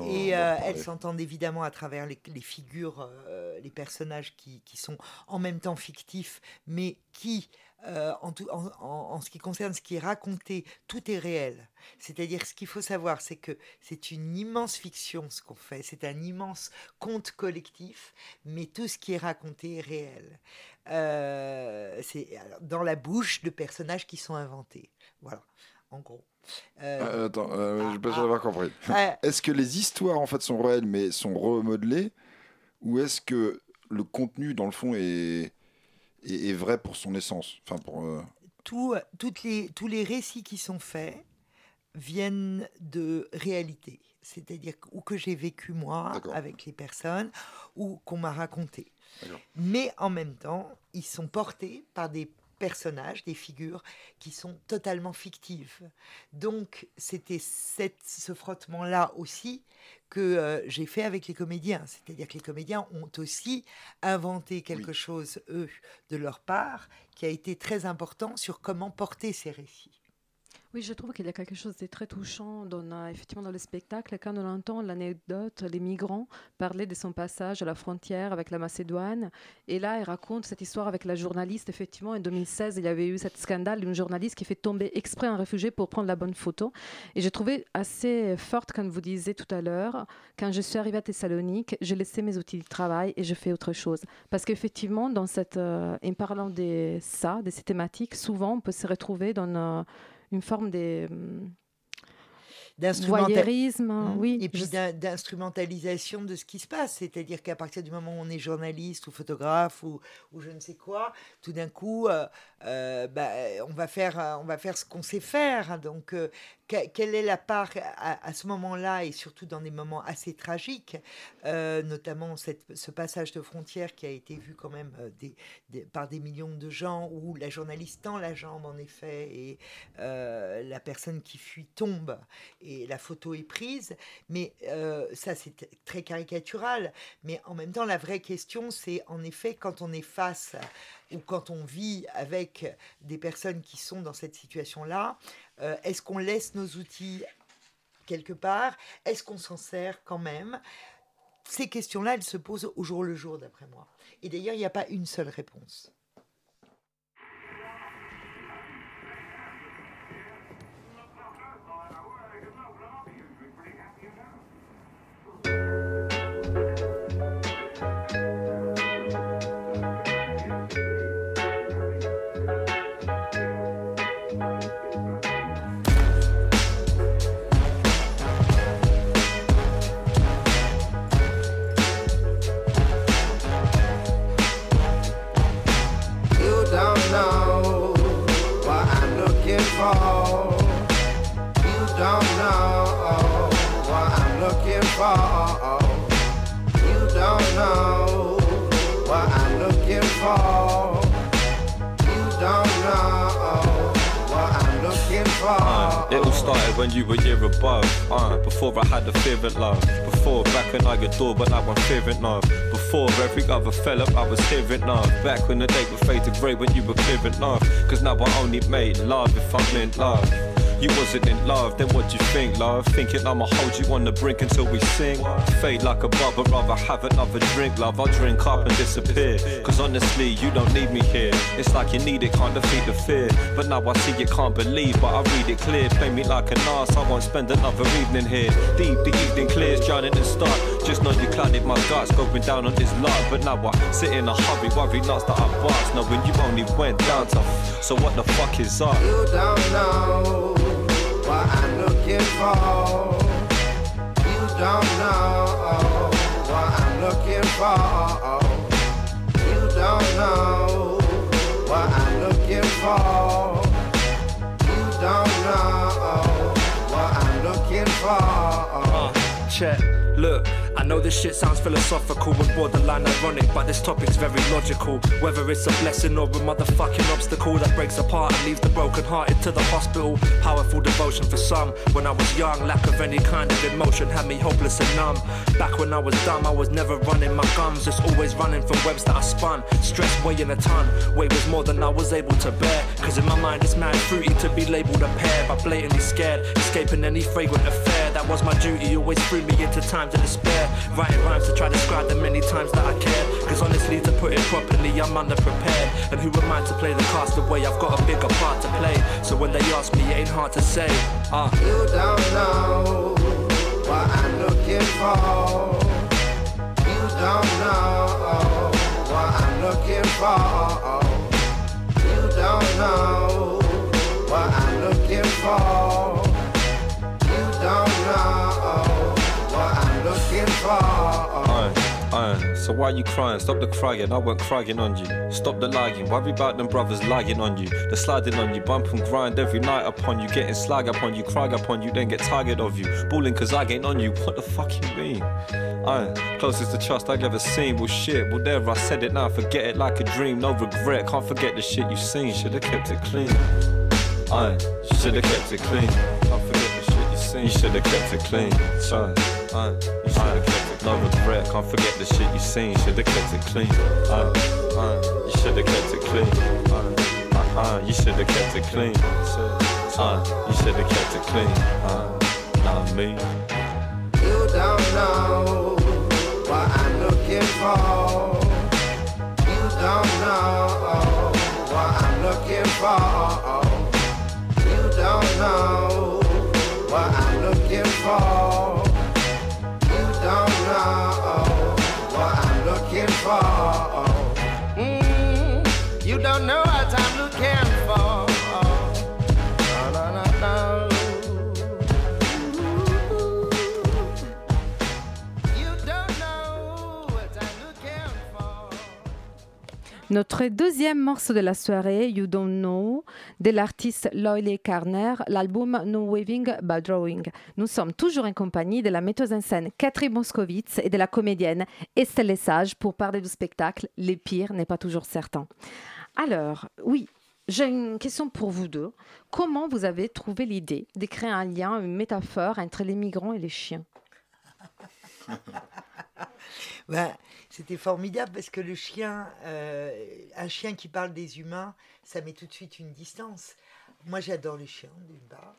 Et elles s'entendent évidemment à travers les, les figures euh, les personnages qui, sont en même temps fictifs, mais qui, euh, en, en, ce qui concerne ce qui est raconté, tout est réel. C'est-à-dire, ce qu'il faut savoir, c'est que c'est une immense fiction ce qu'on fait, c'est un immense conte collectif, mais tout ce qui est raconté est réel. Euh, c'est dans la bouche de personnages qui sont inventés. Voilà, en gros. attends, je ne sais pas avoir compris. Est-ce que les histoires en fait sont réelles mais sont remodelées? Ou est-ce que le contenu, dans le fond, est, est, vrai pour son essence? Enfin, pour, euh, Tout, toutes les, Tous les récits qui sont faits viennent de réalité, c'est-à-dire ou que j'ai vécu moi avec les personnes, ou qu'on m'a raconté. Mais en même temps, ils sont portés par des personnages, des figures qui sont totalement fictives. Donc c'était ce frottement-là aussi que euh, j'ai fait avec les comédiens. C'est-à-dire que les comédiens ont aussi inventé quelque chose, eux, de leur part, qui a été très important sur comment porter ces récits. Oui, je trouve qu'il y a quelque chose de très touchant dans, effectivement dans le spectacle quand on entend l'anecdote des migrants parler de son passage à la frontière avec la Macédoine. Et là, il raconte cette histoire avec la journaliste. Effectivement, en 2016, il y avait eu ce scandale d'une journaliste qui fait tomber exprès un réfugié pour prendre la bonne photo. Et j'ai trouvé assez forte, comme vous disiez tout à l'heure, quand je suis arrivée à Thessalonique, j'ai laissé mes outils de travail et je fais autre chose. Parce qu'effectivement, cette, euh, en parlant de ça, de ces thématiques, souvent, on peut se retrouver dans... Euh, une forme de voyeurisme, Mmh. oui. Et puis d'instrumentalisation de ce qui se passe. C'est-à-dire qu'à partir du moment où on est journaliste ou photographe ou, ou je ne sais quoi, tout d'un coup, euh, euh, bah, on, va faire, on va faire ce qu'on sait faire. Donc, euh, que- quelle est la part à, à ce moment-là et surtout dans des moments assez tragiques, euh, notamment cette- ce passage de frontière qui a été vu quand même euh, des- des- par des millions de gens où la journaliste tend la jambe en effet et la personne qui fuit tombe et la photo est prise. Mais euh, ça, c'est très caricatural. Mais en même temps, la vraie question, c'est en effet quand on est face ou quand on vit avec des personnes qui sont dans cette situation-là, euh, est-ce qu'on laisse nos outils quelque part? Est-ce qu'on s'en sert quand même? Ces questions-là, elles se posent au jour le jour, d'après moi. Et d'ailleurs, il n'y a pas une seule réponse. Back when the day would fade to grey when you were clearing love. Cause now I only made love if I'm in love. You wasn't in love, then what you think, love? Thinking I'ma hold you on the brink until we sing. Fade like a bubble, rather have another drink, love. I'll drink up and disappear. Cause honestly, you don't need me here. It's like you need it, can't defeat the fear. But now I see you can't believe, but I read it clear. Play me like an ass, I won't spend another evening here. Deep, the evening clears, drowning in start. Just know you clouded my guts, going down on this lot. But now I sit in a hurry, worry nuts that I bust. Knowing you only went down. So what the fuck is up? You don't know looking for. You don't know what I'm looking for. You don't know what I'm looking for. You don't know what I'm looking for. Uh, check. Look, I know this shit sounds philosophical and borderline ironic, but this topic's very logical. Whether it's a blessing or a motherfucking obstacle that breaks apart and leaves the brokenhearted to the hospital. Powerful devotion for some. When I was young, lack of any kind of emotion had me hopeless and numb. Back when I was dumb, I was never running my gums, just always running from webs that I spun. Stress weighing a ton, weight was more than I was able to bear. Cause in my mind, it's mad fruity to be labeled a pair, but blatantly scared, escaping any fragrant affair. That was my duty, always threw me into times of despair. Writing rhymes to try to describe the many times that I cared. Cause honestly, to put it properly, I'm underprepared. And who am I to play the cast away? I've got a bigger part to play. So when they ask me, it ain't hard to say. Uh. You don't know what I'm looking for. You don't know what I'm looking for. You don't know what I'm looking for. Aye. So why you crying? Stop the crying, I weren't crying on you. Stop the lying, worry about them brothers lying on you. They're sliding on you, bump and grind every night upon you. Getting slag upon you, cry upon you, then get tired of you. Balling cause I ain't on you, what the fuck you mean? Aye, closest to trust I've ever seen. Well shit, well there I said it now, forget it like a dream. No regret, can't forget the shit you seen. Should've kept it clean. Aye, should've kept it clean. Can't forget the shit you seen. You should've kept it clean. Aye, aye, you should've kept it No regret, can't forget the shit you seen. Should've kept it clean. Aye, aye, you should've kept it clean. Aye, aye, aye, you should've kept it clean. Aye, you should've kept it clean. Aye, not me. You don't know what I'm looking for. You don't know Notre deuxième morceau de la soirée, You Don't Know, de l'artiste Loyle Carner, l'album No Waving by Drawing. Nous sommes toujours en compagnie de la metteuse en scène Catherine Moscovitz et de la comédienne Estelle Lesage pour parler du spectacle Les pires n'est pas toujours certain. Alors, oui, j'ai une question pour vous deux. Comment vous avez trouvé l'idée de créer un lien, une métaphore entre les migrants et les chiens? Ben, c'était formidable parce que le chien, euh, un chien qui parle des humains, ça met tout de suite une distance. Moi, j'adore les chiens, d'une part.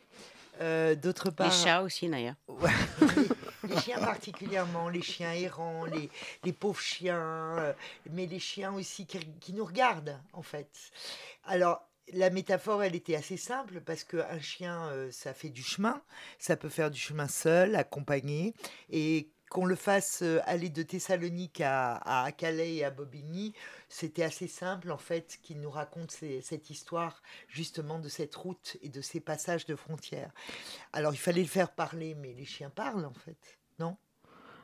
Euh, D'autre part. Les chats aussi, d'ailleurs. Ouais, les, chiens particulièrement, les chiens errants, les, les pauvres chiens, euh, mais les chiens aussi qui, qui nous regardent, en fait. Alors, la métaphore, elle était assez simple parce qu'un chien, ça fait du chemin. Ça peut faire du chemin seul, accompagné. Et qu'on le fasse aller de Thessalonique à, Calais et à Bobigny, c'était assez simple en fait qu'il nous raconte cette histoire justement de cette route et de ces passages de frontières. Alors il fallait le faire parler, mais les chiens parlent en fait, non?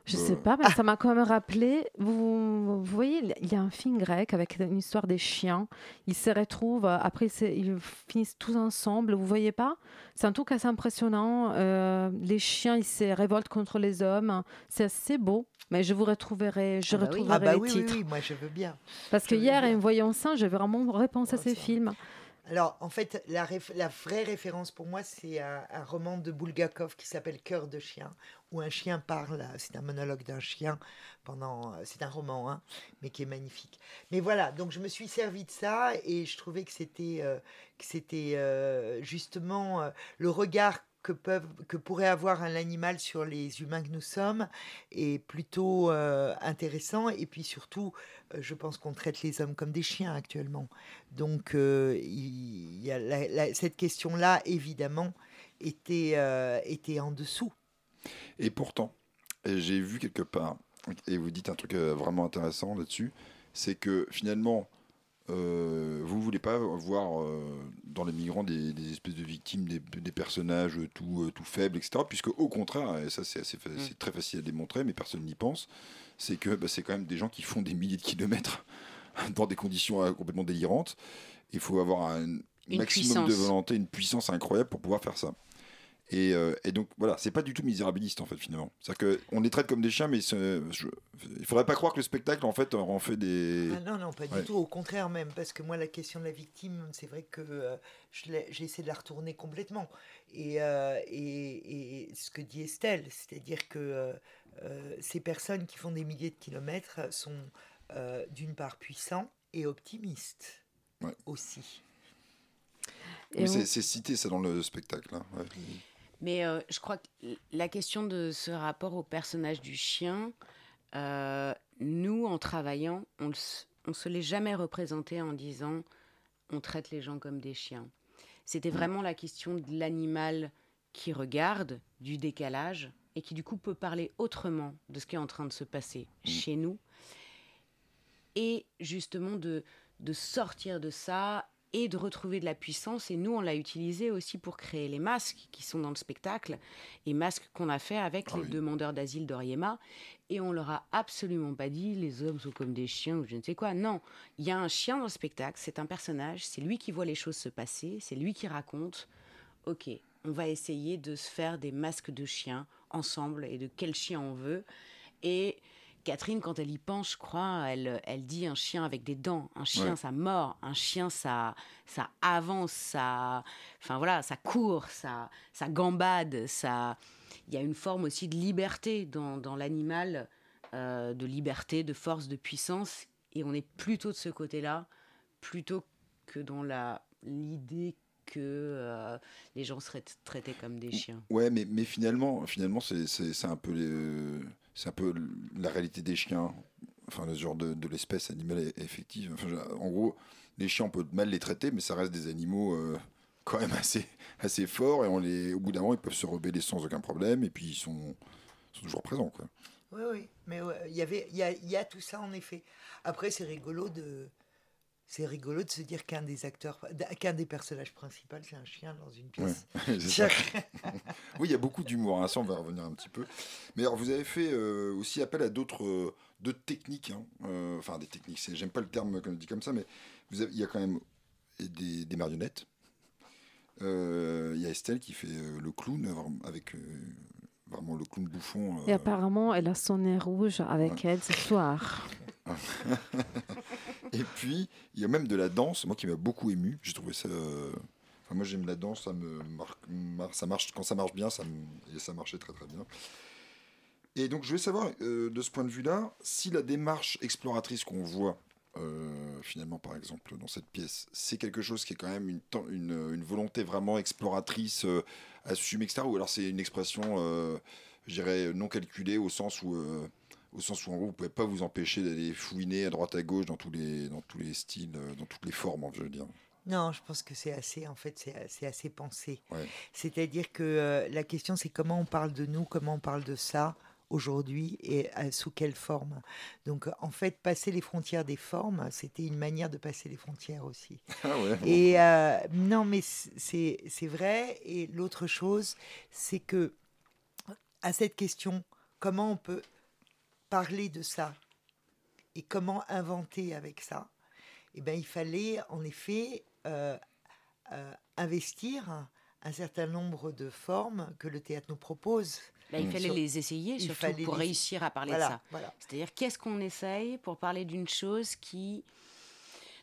Je sais pas, mais ça m'a quand même rappelé. Vous, vous voyez, il y a un film grec avec une histoire des chiens. Ils se retrouvent, euh, après ils finissent tous ensemble. Vous voyez pas? C'est un truc assez impressionnant. Euh, les chiens, ils se révoltent contre les hommes. C'est assez beau. Mais je vous retrouverai, je Ah bah oui. retrouverai Ah bah les oui, titres. oui, moi je veux bien. Parce Je que hier, bien. en voyant ça, j'ai vraiment repensé à ces films. Alors, en fait, la, vraie référence pour moi, c'est un, un roman de Bulgakov qui s'appelle Cœur de chien, où un chien parle. C'est un monologue d'un chien pendant. C'est un roman, hein, mais qui est magnifique. Mais voilà, donc je me suis servi de ça et je trouvais que c'était euh, c'était euh, justement euh, le regard que, peuvent, que pourrait avoir un animal sur les humains que nous sommes est plutôt euh, intéressant. Et puis surtout, euh, je pense qu'on traite les hommes comme des chiens actuellement. Donc, euh, il y a cette question-là, évidemment, était, était en dessous. Et pourtant, j'ai vu quelque part, et vous dites un truc vraiment intéressant là-dessus, c'est que finalement, euh, vous ne voulez pas voir euh, dans les migrants des, des espèces de victimes, des, des personnages tout, euh, tout faibles, etc. Puisque au contraire, et ça c'est fa- c'est très facile à démontrer, mais personne n'y pense, c'est que bah, c'est quand même des gens qui font des milliers de kilomètres dans des conditions euh, complètement délirantes. Il faut avoir un Une maximum de volonté, une puissance incroyable pour pouvoir faire ça. Et, euh, et donc voilà, c'est pas du tout misérabiliste en fait finalement. C'est-à-dire qu'on les traite comme des chiens, mais je- il faudrait pas croire que le spectacle en fait en fait des. Ah non, non, pas Ouais. du tout. Au contraire même, parce que moi, la question de la victime, c'est vrai que euh, j'ai essayé de la retourner complètement. Et, euh, et, et ce que dit Estelle, c'est-à-dire que euh, euh, ces personnes qui font des milliers de kilomètres sont euh, d'une part puissants et optimistes Ouais. aussi. C'est on- cité ça dans le spectacle. hein. Ouais. Mais euh, je crois que la question de ce rapport au personnage du chien, euh, nous, en travaillant, on ne se l'est jamais représenté en disant on traite les gens comme des chiens. C'était vraiment la question de l'animal qui regarde, du décalage, et qui du coup peut parler autrement de ce qui est en train de se passer chez nous. Et justement de, de sortir de ça et de retrouver de la puissance. Et nous, on l'a utilisé aussi pour créer les masques qui sont dans le spectacle, et masques qu'on a fait avec les demandeurs d'asile d'Oriema. Et on leur a absolument pas dit les hommes sont comme des chiens ou je ne sais quoi. Non, il y a un chien dans le spectacle, c'est un personnage, c'est lui qui voit les choses se passer, c'est lui qui raconte. Ok, on va essayer de se faire des masques de chiens ensemble et de quel chien on veut. Et Catherine, quand elle y pense, je crois, elle, elle dit un chien avec des dents. Un chien, Ouais. ça mord. Un chien, ça, ça avance, ça, enfin voilà, ça court, ça, ça gambade, ça. Il y a une forme aussi de liberté dans, dans l'animal, euh, de liberté, de force, de puissance. Et on est plutôt de ce côté-là, plutôt que dans la l'idée que euh, les gens seraient traités comme des chiens. Ouais, mais, mais finalement, finalement c'est un, peu les- c'est un peu la réalité des chiens, enfin le genre de, l'espèce animale effective. Enfin, en gros, les chiens, on peut mal les traiter, mais ça reste des animaux euh, quand même assez, assez forts, et on les, au bout d'un moment, ils peuvent se rebeller sans aucun problème, et puis ils sont, sont toujours présents. Quoi. Oui, oui, mais il y y y a tout ça en effet. Après, c'est rigolo de, c'est rigolo de se dire qu'un des acteurs, qu'un des personnages principaux, c'est un chien dans une Ouais, pièce. ça. oui, il y a beaucoup d'humour, hein, ça on va revenir un petit peu. Mais alors vous avez fait euh, aussi appel à d'autres euh, d'autres techniques, hein, euh, enfin des techniques, c'est- j'aime pas le terme comme dit comme ça, mais vous avez- il y a quand même des, des marionnettes. Euh, Il y a Estelle qui fait euh, le clown avec euh, vraiment le clown bouffon. Et apparemment, elle a son nez rouge avec elle ce soir. Et puis, il y a même de la danse, moi qui m'a beaucoup ému. J'ai trouvé ça. euh, moi, j'aime la danse, ça marche quand ça marche bien, ça et ça marchait très très bien. Et donc, je voulais savoir, euh, de ce point de vue-là, si la démarche exploratrice qu'on voit euh, finalement, par exemple, dans cette pièce, c'est quelque chose qui est quand même une, volonté vraiment exploratrice, euh, assumée, etc. Ou alors c'est une expression, je dirais, non calculée au sens où. Au sens où en gros vous pouvez pas vous empêcher d'aller fouiner à droite à gauche dans tous les dans tous les styles euh, dans toutes les formes je veux dire Non, je pense que c'est assez, en fait, c'est c'est assez pensé. Ouais. C'est-à-dire que euh, la question, c'est comment on parle de nous, comment on parle de ça aujourd'hui et euh, sous quelle forme. Donc, en fait, passer les frontières des formes, c'était une manière de passer les frontières aussi. Ah ouais. Et euh, non, mais c'est vrai. Et l'autre chose, c'est que à cette question, comment on peut parler de ça et comment inventer avec ça, eh ben, il fallait en effet euh, euh, investir un certain nombre de formes que le théâtre nous propose. Bah, il fallait Sur- les essayer, surtout fallait pour les- réussir à parler Voilà, de ça. voilà. C'est-à-dire, qu'est-ce qu'on essaye pour parler d'une chose qui,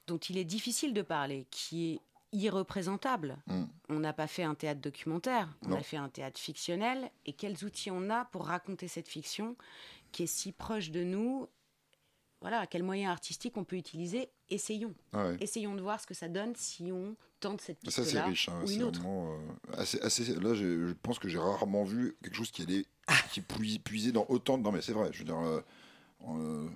dont il est difficile de parler, qui est irreprésentable? Mm. On n'a pas fait un théâtre documentaire, on Non. a fait un théâtre fictionnel. Et quels outils on a pour raconter cette fiction qui est si proche de nous Voilà, quels moyens artistiques on peut utiliser Essayons. Ah ouais. Essayons de voir ce que ça donne si on tente cette ça c'est piste-là riche hein, ou c'est une autre. vraiment euh, assez, assez- là je pense que j'ai rarement vu quelque chose qui allait qui puisait, puisait dans autant de non mais c'est vrai je veux dire euh, euh,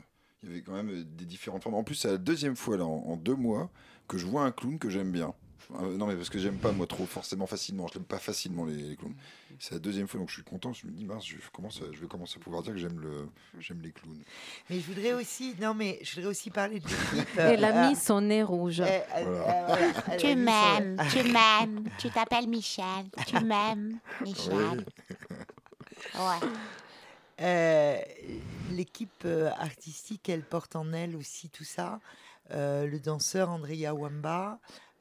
il y avait quand même des différentes formes en plus c'est la deuxième fois là en, en deux mois que je vois un clown que j'aime bien Euh, non mais parce que j'aime pas moi trop forcément facilement je l'aime pas facilement les, les clowns c'est la deuxième fois donc je suis content je me dis mince je commence à- je vais commencer à pouvoir dire que j'aime le j'aime les clowns Mais je voudrais aussi, non mais je voudrais aussi parler de l'équipe. Elle a mis son nez rouge. euh, euh, euh, voilà, Tu m'aimes, tu m'aimes, tu t'appelles Michel, tu m'aimes, Michel. Ouais. Euh, L'équipe artistique, elle porte en elle aussi tout ça. Euh, le danseur Andrea Wamba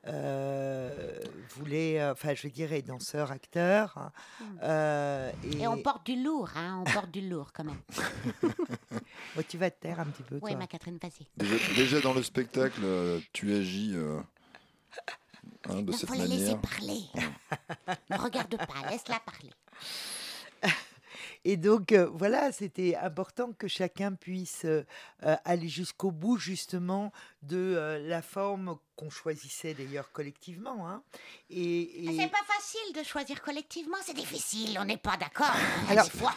euh, voulait, euh, enfin, je est danseur, acteur. hein. Euh, et Et on porte du lourd, hein, on porte du lourd quand même. Oh, tu vas te taire un petit peu. Oui, toi. ma Catherine, vas-y. déjà, déjà dans le spectacle tu agis euh, hein, de Il cette faut la laisser manière parler. ne regarde pas, laisse-la parler. Et donc, euh, voilà, c'était important que chacun puisse euh, euh, aller jusqu'au bout, justement, de euh, la forme qu'on choisissait d'ailleurs collectivement. hein. Et, et- C'est pas facile de choisir collectivement, c'est difficile, on n'est pas d'accord. Alors- des fois.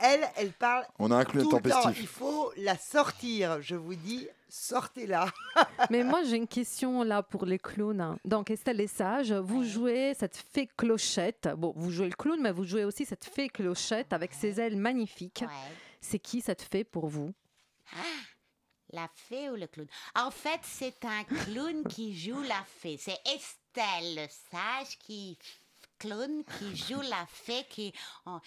Elle, elle parle On a un clown tout le temps. Il faut la sortir. Je vous dis, sortez-la. Mais moi, j'ai une question là pour les clowns. Donc, Estelle et Sage, vous jouez cette fée clochette. Bon, vous jouez le clown, mais vous jouez aussi cette fée clochette avec ses ailes magnifiques. C'est qui cette fée pour vous? Ah, la fée ou le clown? En fait, c'est un clown qui joue la fée. C'est Estelle, le sage, qui clown qui joue la fée. Qui, oh,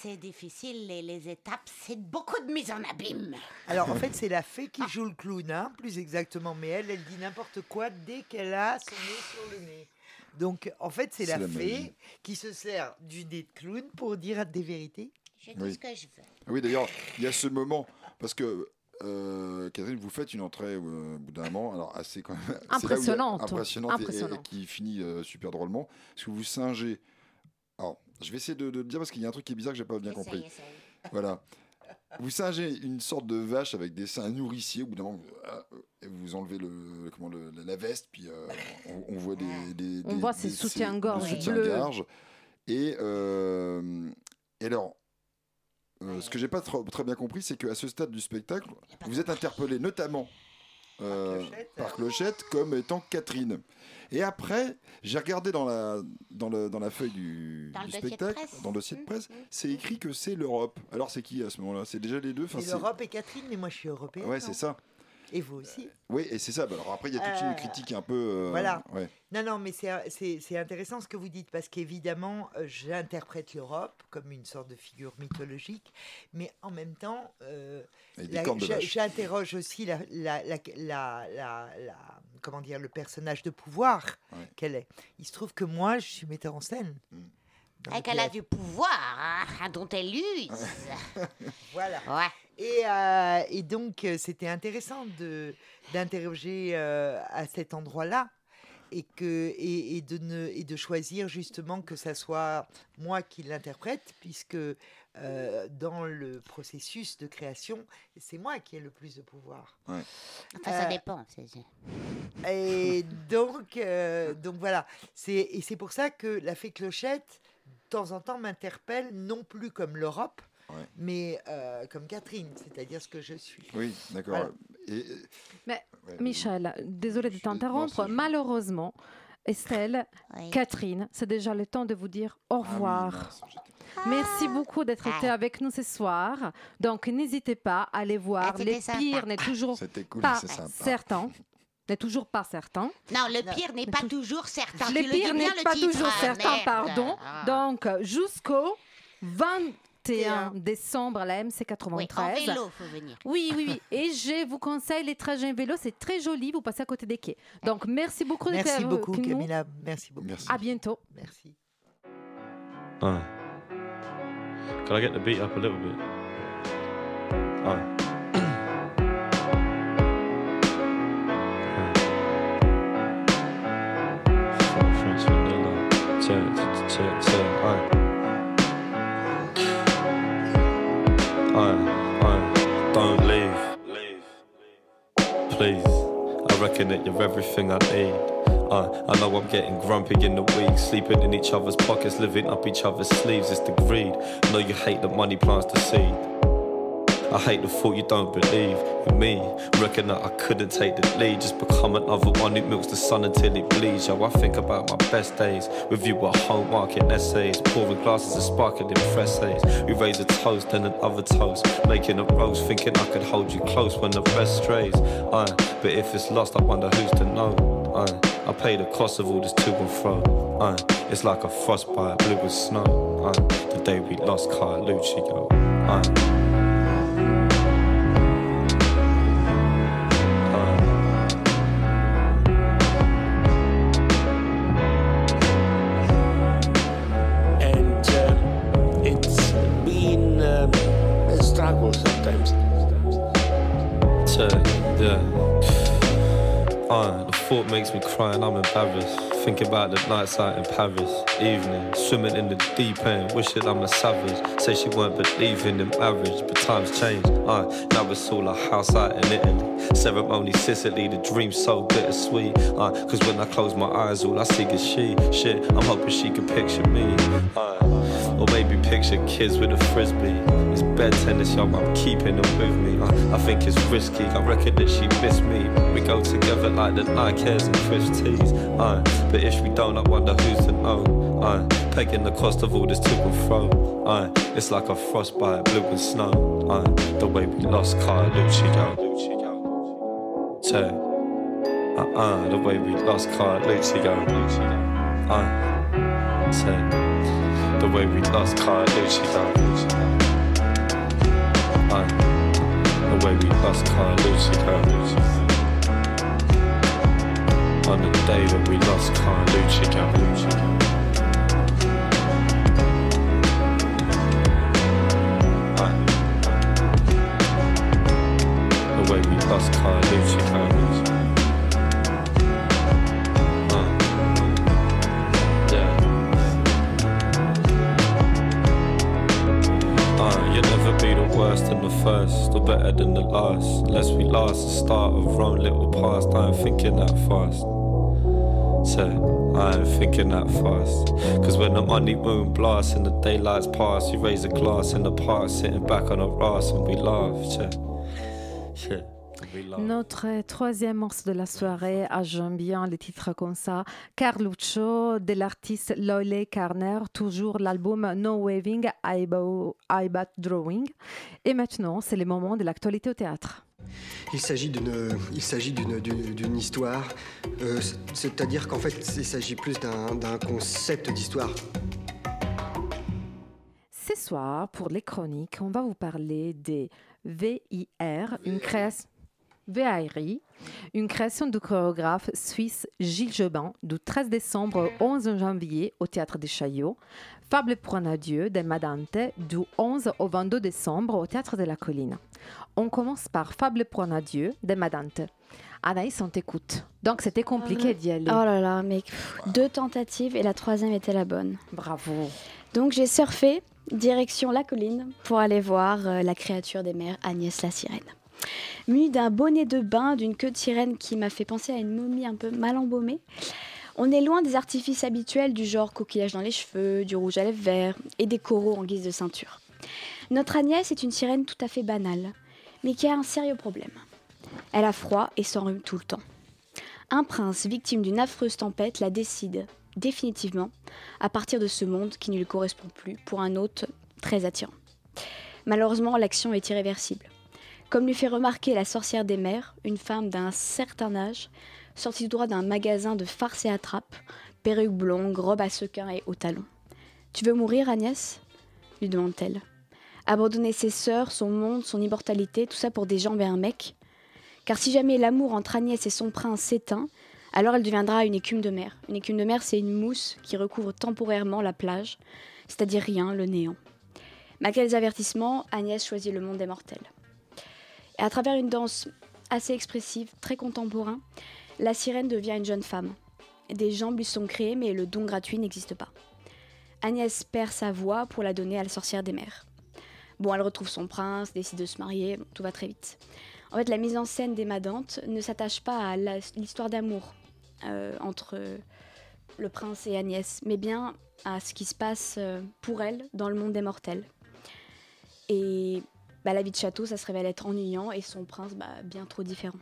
c'est difficile les, les étapes. C'est beaucoup de mise en abîme. Alors, en fait, c'est la fée qui joue le clown, hein, plus exactement. Mais elle, elle dit n'importe quoi dès qu'elle a son nez sur le nez. Donc, en fait, c'est la, la fée magie. qui se sert du nez de clown pour dire des vérités. Je dis Oui. ce que je veux. Ah Oui, d'ailleurs, il y a ce moment, parce que euh, Catherine, vous faites une entrée euh, au bout d'un moment, alors assez quand même. a- Impressionnante. impressionnante et- et, Impressionnante. qui finit euh, super drôlement. Parce que vous singez. Alors, je vais essayer de, de le dire parce qu'il y a un truc qui est bizarre que j'ai pas bien Essaye, compris. essaye. Voilà. Vous singez une sorte de vache avec des seins nourriciers. Au bout d'un moment, euh, et vous enlevez le, comment, le- la- veste, puis euh, on, on voit des, des- On des- voit ses soutiens-gorge soutiens-gorge. Et, euh, et alors, euh, ce que j'ai pas trop- très bien compris, c'est qu'à ce stade du spectacle, vous êtes interpellé notamment euh, par Clochette comme étant Catherine. Et après, j'ai regardé dans la, dans, le, dans la feuille du, Dans spectacle, dans le dossier de presse, c'est écrit que c'est l'Europe. Alors c'est qui à ce moment-là? C'est déjà les deux Enfin, C'est l'Europe et Catherine, mais moi je suis européenne. Ouais, c'est ça. Et vous aussi. Oui, et c'est ça. Bah, alors après, il y a toute une Euh, critique un peu. euh, Voilà. ouais. Non, non, mais c'est- c'est c'est intéressant ce que vous dites, parce qu'évidemment, euh, j'interprète l'Europe comme une sorte de figure mythologique, mais en même temps, euh, j'interroge aussi la, la, la, la- la- la- comment dire, le personnage de pouvoir qu'elle est. Il se trouve que moi, je suis metteur en scène. Mm. dans Et le qu'elle a du pouvoir hein, dont elle use. Voilà. Ouais. Et, euh, et donc, euh, c'était intéressant de d'interroger euh, à cet endroit-là et, que, et, et de ne, et de choisir justement que ça soit moi qui l'interprète, puisque euh, dans le processus de création, c'est moi qui ai le plus de pouvoir. Enfin, ça Euh, dépend. Et donc, euh, donc voilà. C'est, et c'est pour ça que la fée Clochette, de temps en temps, m'interpelle, non plus comme l'Europe, mais euh, comme Catherine, c'est-à-dire ce que je suis. Oui, d'accord. Voilà. Et, Mais Ouais, Michel, désolé de t'interrompre. Malheureusement, Estelle, Catherine, c'est déjà le temps de vous dire Ah au revoir. Merci beaucoup d'être été avec nous ce soir. Donc, n'hésitez pas à aller voir. Ah, c'était Les pires n'est toujours cool, pas certain. N'est toujours pas certain. Non, le pire n'est pas toujours certain. Le Tu le pire n'est le pas toujours Ah, certain, pardon. Ah. Donc, jusqu'au 21 décembre à la Oui, MC93. en vélo, faut venir. Oui, oui, oui. Et je vous conseille les trajets en vélo, c'est très joli, vous passez à côté des quais. Donc, merci beaucoup d'être Merci beaucoup, nous. Camilla. Merci beaucoup. À bientôt. Merci. Uh. Can I get the beat up a little bit? Uh. Please. I reckon that you're everything I need. Uh, I know I'm getting grumpy in the week, sleeping in each other's pockets, living up each other's sleeves. It's the greed. I know you hate that money plants the seed. I hate the thought you don't believe in me. Reckon that I couldn't take the lead. Just become another one who milks the sun until it bleeds. Yo, I think about my best days. With you at home marking essays. Pouring glasses of sparkling fressays. We raise a toast and another toast. Making a roast, thinking I could hold you close when the rest strays. Aye, but if it's lost, I wonder who's to know. Aye, I pay the cost of all this to and fro. Aye, it's like a frostbite, blue as snow. Aye, the day we lost Carlucci, yo. Aye. Yeah. Uh, the thought makes me cry and I'm embarrassed. Thinking about the nights out in Paris, evening, swimming in the deep end, wishing I'm a savage. Say she weren't believing in marriage, but times change. Uh, now it's all a house out in Italy. Ceremony Sicily, the dream's so bittersweet. Uh, Cause when I close my eyes, all I see is she. Shit, I'm hoping she can picture me. Uh, or maybe picture kids with a frisbee. It's bed tennis, yo, I'm keeping them with me. Uh, I think it's risky, I reckon that she missed me. We go together like the Nike Airs and Chris T's. Uh, but if we don't, I wonder who's to know. Uh, pegging the cost of all this to and fro. Uh, it's like a frostbite, blue and snow. Uh, the way we lost Carlucci, yo. Say, uh, uh, the way we lost Carlucci, yo. Uh, say, the way we lost Carlucci, yo. Uh, the way we lost Carlucci, yo. On the day that we lost yo. Uh, the way we lost Carlucci, first, or better than the last. Unless we last the start of own little past. I ain't thinking that fast. Say, I ain't thinking that fast. Cause when the money moon blasts and the daylight's past, you raise a glass in the park, sitting back on a ass and we laugh. Shit. Notre troisième morceau de la soirée, ah, j'aime bien les titres comme ça. Carluccio de l'artiste Loyle Carner, toujours l'album No Waving, I Bat Drawing. Et maintenant, c'est le moment de l'actualité au théâtre. Il s'agit d'une, il s'agit d'une, d'une, d'une histoire. Euh, c'est- c'est-à-dire qu'en fait, il s'agit plus d'un, d'un concept d'histoire. Ce soir, pour les chroniques, on va vous parler des VIR, une création. VARI, une création du chorégraphe suisse Gilles Jobin du 13 décembre au 11 janvier au théâtre des Chaillots, Fable pour un adieu de Madante du 11 au 22 décembre au théâtre de la Colline. On commence par Fable pour un adieu de Madante. Anaïs, on t'écoute. Donc c'était compliqué d'y aller. Oh là là, mais pff, deux tentatives et la troisième était la bonne. Bravo. Donc j'ai surfé direction la colline pour aller voir euh, la créature des mers Agnès la sirène. Munie d'un bonnet de bain, d'une queue de sirène qui m'a fait penser à une momie un peu mal embaumée. On est loin des artifices habituels du genre coquillage dans les cheveux, du rouge à lèvres vert et des coraux en guise de ceinture. Notre Agnès est une sirène tout à fait banale, mais qui a un sérieux problème. Elle a froid et s'enrhume tout le temps. Un prince victime d'une affreuse tempête la décide définitivement à partir de ce monde qui ne lui correspond plus pour un autre très attirant. Malheureusement, l'action est irréversible. Comme lui fait remarquer la sorcière des mers, une femme d'un certain âge, sortie droit d'un magasin de farce et attrape, perruque blonde, robe à sequins et hauts talons. Tu veux mourir, Agnès? lui demande-t-elle. Abandonner ses sœurs, son monde, son immortalité, tout ça pour des jambes et un mec? Car si jamais l'amour entre Agnès et son prince s'éteint, alors elle deviendra une écume de mer. Une écume de mer, c'est une mousse qui recouvre temporairement la plage, c'est-à-dire rien, le néant. Malgré les avertissements, Agnès choisit le monde des mortels. À travers une danse assez expressive, très contemporain, la sirène devient une jeune femme. Des jambes lui sont créées, mais le don gratuit n'existe pas. Agnès perd sa voix pour la donner à la sorcière des mers. Bon, elle retrouve son prince, décide de se marier, tout va très vite. En fait, la mise en scène des Madantes ne s'attache pas à l'histoire d'amour euh, entre le prince et Agnès, mais bien à ce qui se passe euh, pour elle dans le monde des mortels. Et bah, la vie de château, ça se révèle être ennuyant et son prince, bah, bien trop différent.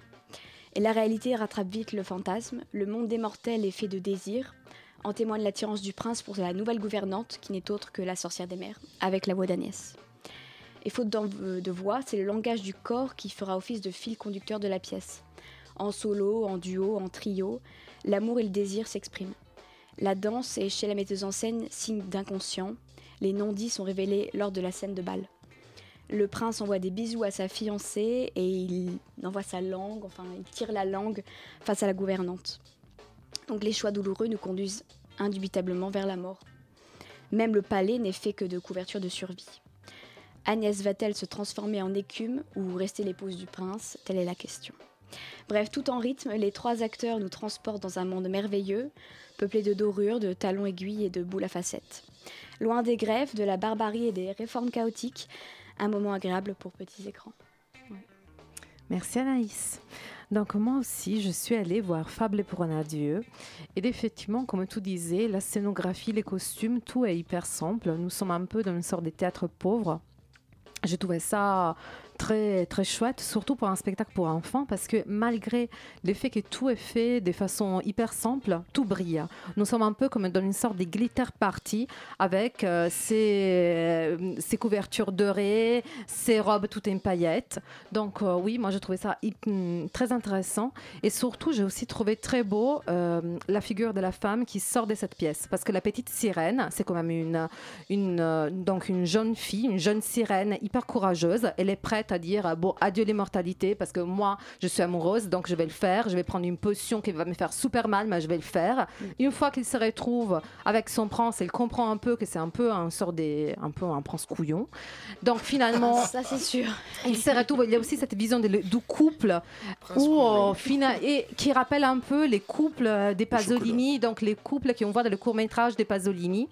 Et la réalité rattrape vite le fantasme. Le monde des mortels est fait de désirs. En témoigne l'attirance du prince pour la nouvelle gouvernante, qui n'est autre que la sorcière des mers, avec la voix d'Agnès. Et faute euh, de voix, c'est le langage du corps qui fera office de fil conducteur de la pièce. En solo, en duo, en trio, l'amour et le désir s'expriment. La danse est chez la metteuse en scène signe d'inconscient. Les non-dits sont révélés lors de la scène de bal. Le prince envoie des bisous à sa fiancée et il envoie sa langue, enfin il tire la langue face à la gouvernante. Donc les choix douloureux nous conduisent indubitablement vers la mort. Même le palais n'est fait que de couvertures de survie. Agnès va-t-elle se transformer en écume ou rester l'épouse du prince? Telle est la question. Bref, tout en rythme, les trois acteurs nous transportent dans un monde merveilleux, peuplé de dorures, de talons aiguilles et de boules à facettes. Loin des grèves, de la barbarie et des réformes chaotiques, un moment agréable pour petits écrans. Merci Anaïs. Donc moi aussi, je suis allée voir Fable pour un adieu. Et effectivement, comme tu disais, la scénographie, les costumes, tout est hyper simple. Nous sommes un peu dans une sorte de théâtre pauvre. J'ai trouvé ça très, très chouette, surtout pour un spectacle pour enfants, parce que malgré le fait que tout est fait de façon hyper simple, tout brille. Nous sommes un peu comme dans une sorte de glitter party avec euh, ces, ces couvertures dorées, ces robes toutes en paillettes. Donc euh, oui, moi j'ai trouvé ça hum, très intéressant. Et surtout, j'ai aussi trouvé très beau euh, la figure de la femme qui sort de cette pièce. Parce que la petite sirène, c'est quand même une, une, euh, donc une jeune fille, une jeune sirène hyper courageuse. Elle est prête à dire euh, bon, adieu l'immortalité parce que moi, je suis amoureuse, donc je vais le faire. Je vais prendre une potion qui va me faire super mal, mais je vais le faire. Une fois qu'il se retrouve avec son prince, elle comprend un peu que c'est un peu un sort des, un peu un prince couillon. Donc finalement, Ça, c'est sûr. il se retrouve. Il y a aussi cette vision de- du couple où, euh, fina- et qui rappelle un peu les couples euh, des Pasolini, donc les couples qu'on voit dans le court métrage des Pasolini.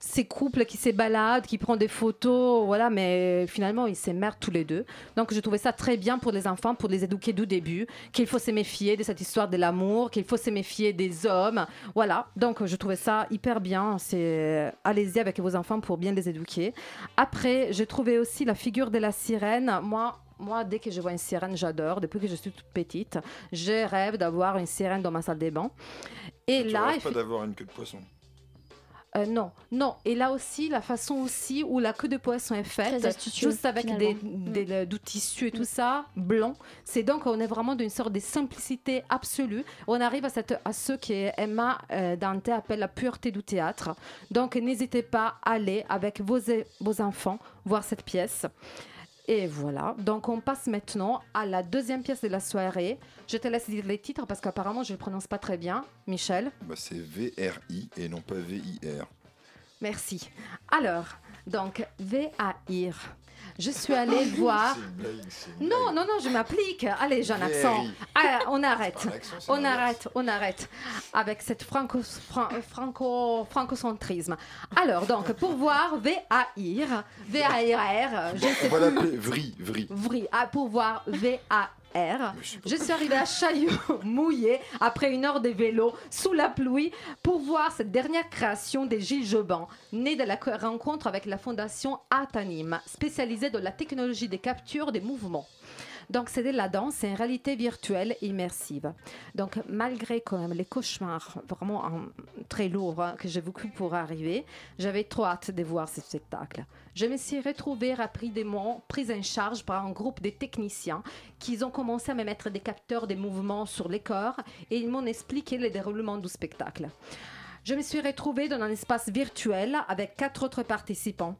Ces couples qui se baladent, qui prennent des photos, voilà, mais finalement ils s'émerdent tous les deux. Donc je trouvais ça très bien pour les enfants, pour les éduquer du début, qu'il faut se méfier de cette histoire de l'amour, qu'il faut se méfier des hommes. Voilà, donc je trouvais ça hyper bien. C'est allez-y avec vos enfants pour bien les éduquer. Après, j'ai trouvé aussi la figure de la sirène. Moi, moi, dès que je vois une sirène, j'adore. Depuis que je suis toute petite, je rêve d'avoir une sirène dans ma salle des bains. Et Tu là, rêves pas d'avoir une queue de poisson. Euh, non, non. Et là aussi, la façon aussi où la queue de poisson est faite, juste avec des, finalement. des- le- du tissu et tout ça, blanc. C'est donc, on est vraiment d'une sorte de simplicité absolue. On arrive à, cette, à ce que Emma euh, Dante appelle la pureté du théâtre. Donc, n'hésitez pas à aller avec vos, vos enfants voir cette pièce. Et voilà, donc on passe maintenant à la deuxième pièce de la soirée. Je te laisse dire les titres parce qu'apparemment je ne le prononce pas très bien. Michel Bah, c'est VRI et non pas VIR. Merci. Alors, donc, VAIR. Je suis allée voir. Non, non, non, je m'applique. Allez, j'ai un accent. Very. Ah, on arrête. On arrête, on arrête. Avec cette franco, fran- franco, francocentrisme. Alors, donc, pour voir VAIR, VAIR, je sais On va l'appeler VRI, VRI. Vri, ah, pour voir Je suis arrivée à Chaillot, mouillée, après une heure de vélo, sous la pluie, pour voir cette dernière création des Gilles Jobin, née de la co- rencontre avec la fondation Atanim, spécialisée dans la technologie de capture des mouvements. Donc, c'est de la danse, c'est une réalité virtuelle immersive. Donc, malgré quand même les cauchemars vraiment hein, très lourds hein, que j'ai vécu pour arriver, j'avais trop hâte de voir ce spectacle. Je me suis retrouvée rapidement prise en charge par un groupe de techniciens qui ont commencé à me mettre des capteurs des mouvements sur les corps et ils m'ont expliqué le déroulement du spectacle. Je me suis retrouvée dans un espace virtuel avec quatre autres participants.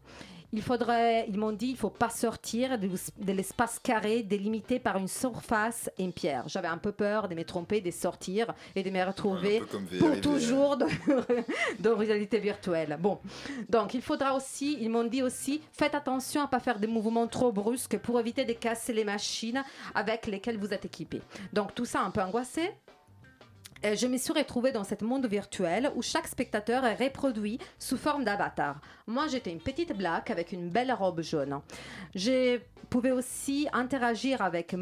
Il faudrait, ils m'ont dit, il faut pas sortir de, de l'espace carré délimité par une surface en pierre. J'avais un peu peur de me tromper, de sortir et de me retrouver pour et toujours dans, dans réalité virtuelle. Bon, donc il faudra aussi, ils m'ont dit aussi, faites attention à pas faire des mouvements trop brusques pour éviter de casser les machines avec lesquelles vous êtes équipés. Donc tout ça un peu angoissé. Euh, je me suis retrouvée dans ce monde virtuel où chaque spectateur est reproduit sous forme d'avatar. Moi, j'étais une petite blague avec une belle robe jaune. Je pouvais aussi interagir avec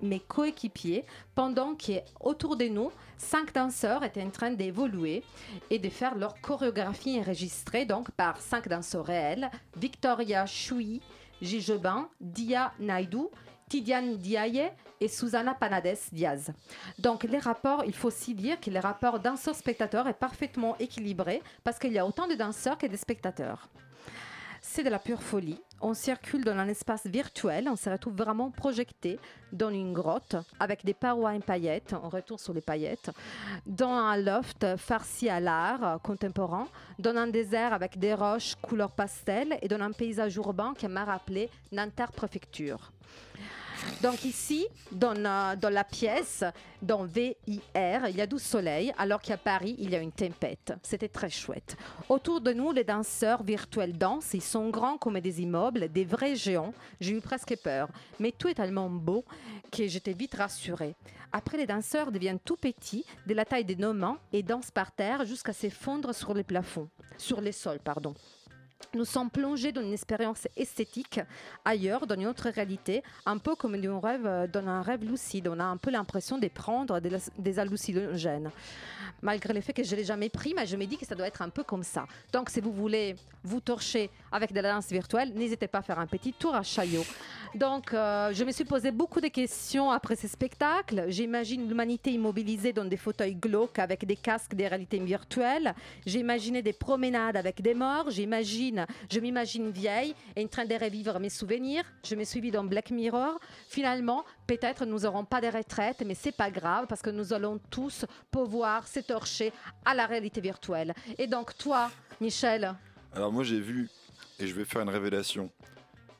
mes coéquipiers pendant qu'autour de nous, cinq danseurs étaient en train d'évoluer et de faire leur chorégraphie enregistrée donc par cinq danseurs réels Victoria Choui, Jijobin, Dia Naidou, Tidiane Diaye et Susanna Panades Diaz. Donc les rapports, il faut aussi dire que les rapports danseurs-spectateurs est parfaitement équilibré parce qu'il y a autant de danseurs que de spectateurs. C'est de la pure folie. On circule dans un espace virtuel, on se retrouve vraiment projeté dans une grotte avec des parois en paillettes, on retourne sur les paillettes, dans un loft farci à l'art contemporain, dans un désert avec des roches couleur pastel et dans un paysage urbain qui m'a rappelé Nanterre préfecture. Donc ici, dans, euh, dans la pièce, dans VIR, il y a du soleil, alors qu'à Paris, il y a une tempête. C'était très chouette. Autour de nous, les danseurs virtuels dansent. Ils sont grands comme des immeubles, des vrais géants. J'ai eu presque peur. Mais tout est tellement beau que j'étais vite rassurée. Après, les danseurs deviennent tout petits, de la taille de nos mains, et dansent par terre jusqu'à s'effondrer sur les plafonds, sur les sols, pardon. Nous sommes plongés dans une expérience esthétique ailleurs, dans une autre réalité, un peu comme dans un rêve, lucide. On a un peu l'impression de prendre des, des hallucinogènes. Malgré le fait que je ne l'ai jamais pris, mais je me dis que ça doit être un peu comme ça. Donc, si vous voulez vous torcher avec de la danse virtuelle, n'hésitez pas à faire un petit tour à Chaillot. Donc, euh, je me suis posé beaucoup de questions après ce spectacle. J'imagine l'humanité immobilisée dans des fauteuils glauques avec des casques de réalité virtuelle. J'ai imaginé des promenades avec des morts. J'imagine, je m'imagine vieille et en train de revivre mes souvenirs. Je me suis vue dans Black Mirror. Finalement, peut-être nous n'aurons pas de retraite, mais c'est pas grave parce que nous allons tous pouvoir s'étorcher à la réalité virtuelle. Et donc, toi, Michel, Alors moi j'ai vu, et je vais faire une révélation,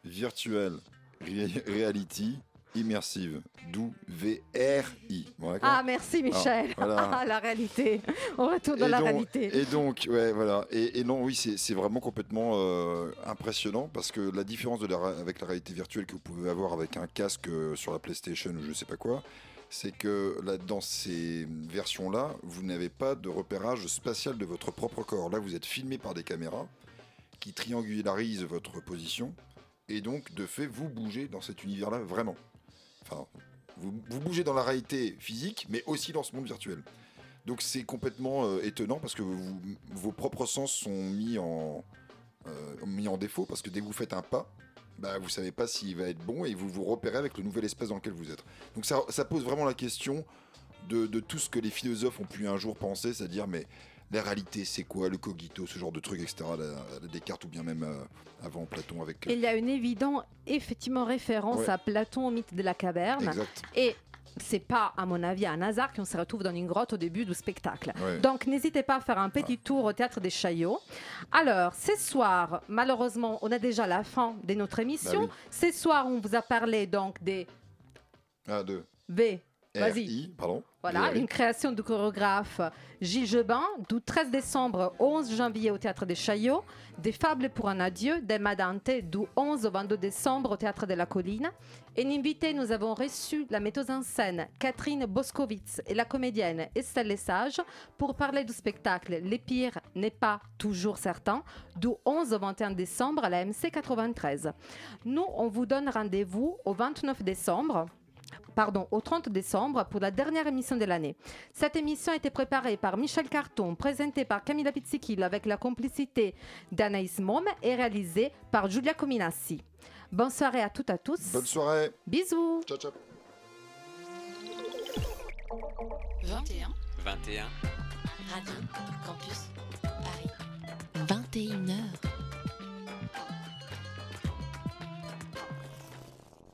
virtuel ré- reality immersive, d'où VRI. Bon, Ah, merci Michel. Alors, voilà. Ah, la réalité. On retourne dans et la donc, réalité. Et donc, ouais, voilà. Et, et non, oui, c'est vraiment complètement euh, impressionnant parce que la différence de la, ré- avec la réalité virtuelle que vous pouvez avoir avec un casque euh, sur la PlayStation ou je sais pas quoi, c'est que là, dans ces versions-là, vous n'avez pas de repérage spatial de votre propre corps. Là, vous êtes filmé par des caméras qui triangularisent votre position et donc, de fait, vous bougez dans cet univers-là vraiment. Enfin, vous, bougez dans la réalité physique, mais aussi dans ce monde virtuel. Donc c'est complètement euh, étonnant parce que vos propres sens sont mis en, euh, mis en défaut parce que dès que vous faites un pas, bah, vous savez pas s'il va être bon et vous vous repérez avec le nouvel espace dans lequel vous êtes. Donc ça, ça pose vraiment la question de, de tout ce que les philosophes ont pu un jour penser, c'est-à-dire mais la réalité, c'est quoi, le cogito, ce genre de trucs, etc. La, la Descartes ou bien même euh, avant Platon avec. euh, Il y a une évidente, effectivement, référence Ouais. à Platon au mythe de la caverne. Exact. Et c'est pas, à mon avis, un hasard qu'on se retrouve dans une grotte au début du spectacle. Ouais. Donc, n'hésitez pas à faire un petit tour au théâtre des Chaillots. Alors, ce soir, malheureusement, on a déjà la fin de notre émission. Bah oui. Ce soir, on vous a parlé donc des Ah, de. V. Vas-y. Pardon. Voilà, une création du chorégraphe Gilles Jebin, du 13 décembre au 11 janvier au Théâtre des Chaillots, des Fables pour un adieu, d'Emma Dante, du 11 au 22 décembre au Théâtre de la Colline. Et invité, nous avons reçu la metteuse en scène Catherine Boskowitz et la comédienne Estelle Lesage pour parler du spectacle Les Pires n'est pas toujours certain, du 11 au 21 décembre à la MC 93. Nous, on vous donne rendez-vous au 29 décembre pardon, au 30 décembre pour la dernière émission de l'année. Cette émission a été préparée par Michel Carton, présentée par Camilla Pizzicchillo avec la complicité d'Anaïs Mom et réalisée par Giulia Cominassi. Bonne soirée à toutes et à tous. Bonne soirée. Bisous. Ciao, ciao. 21 21. Radio Campus Paris. 21h.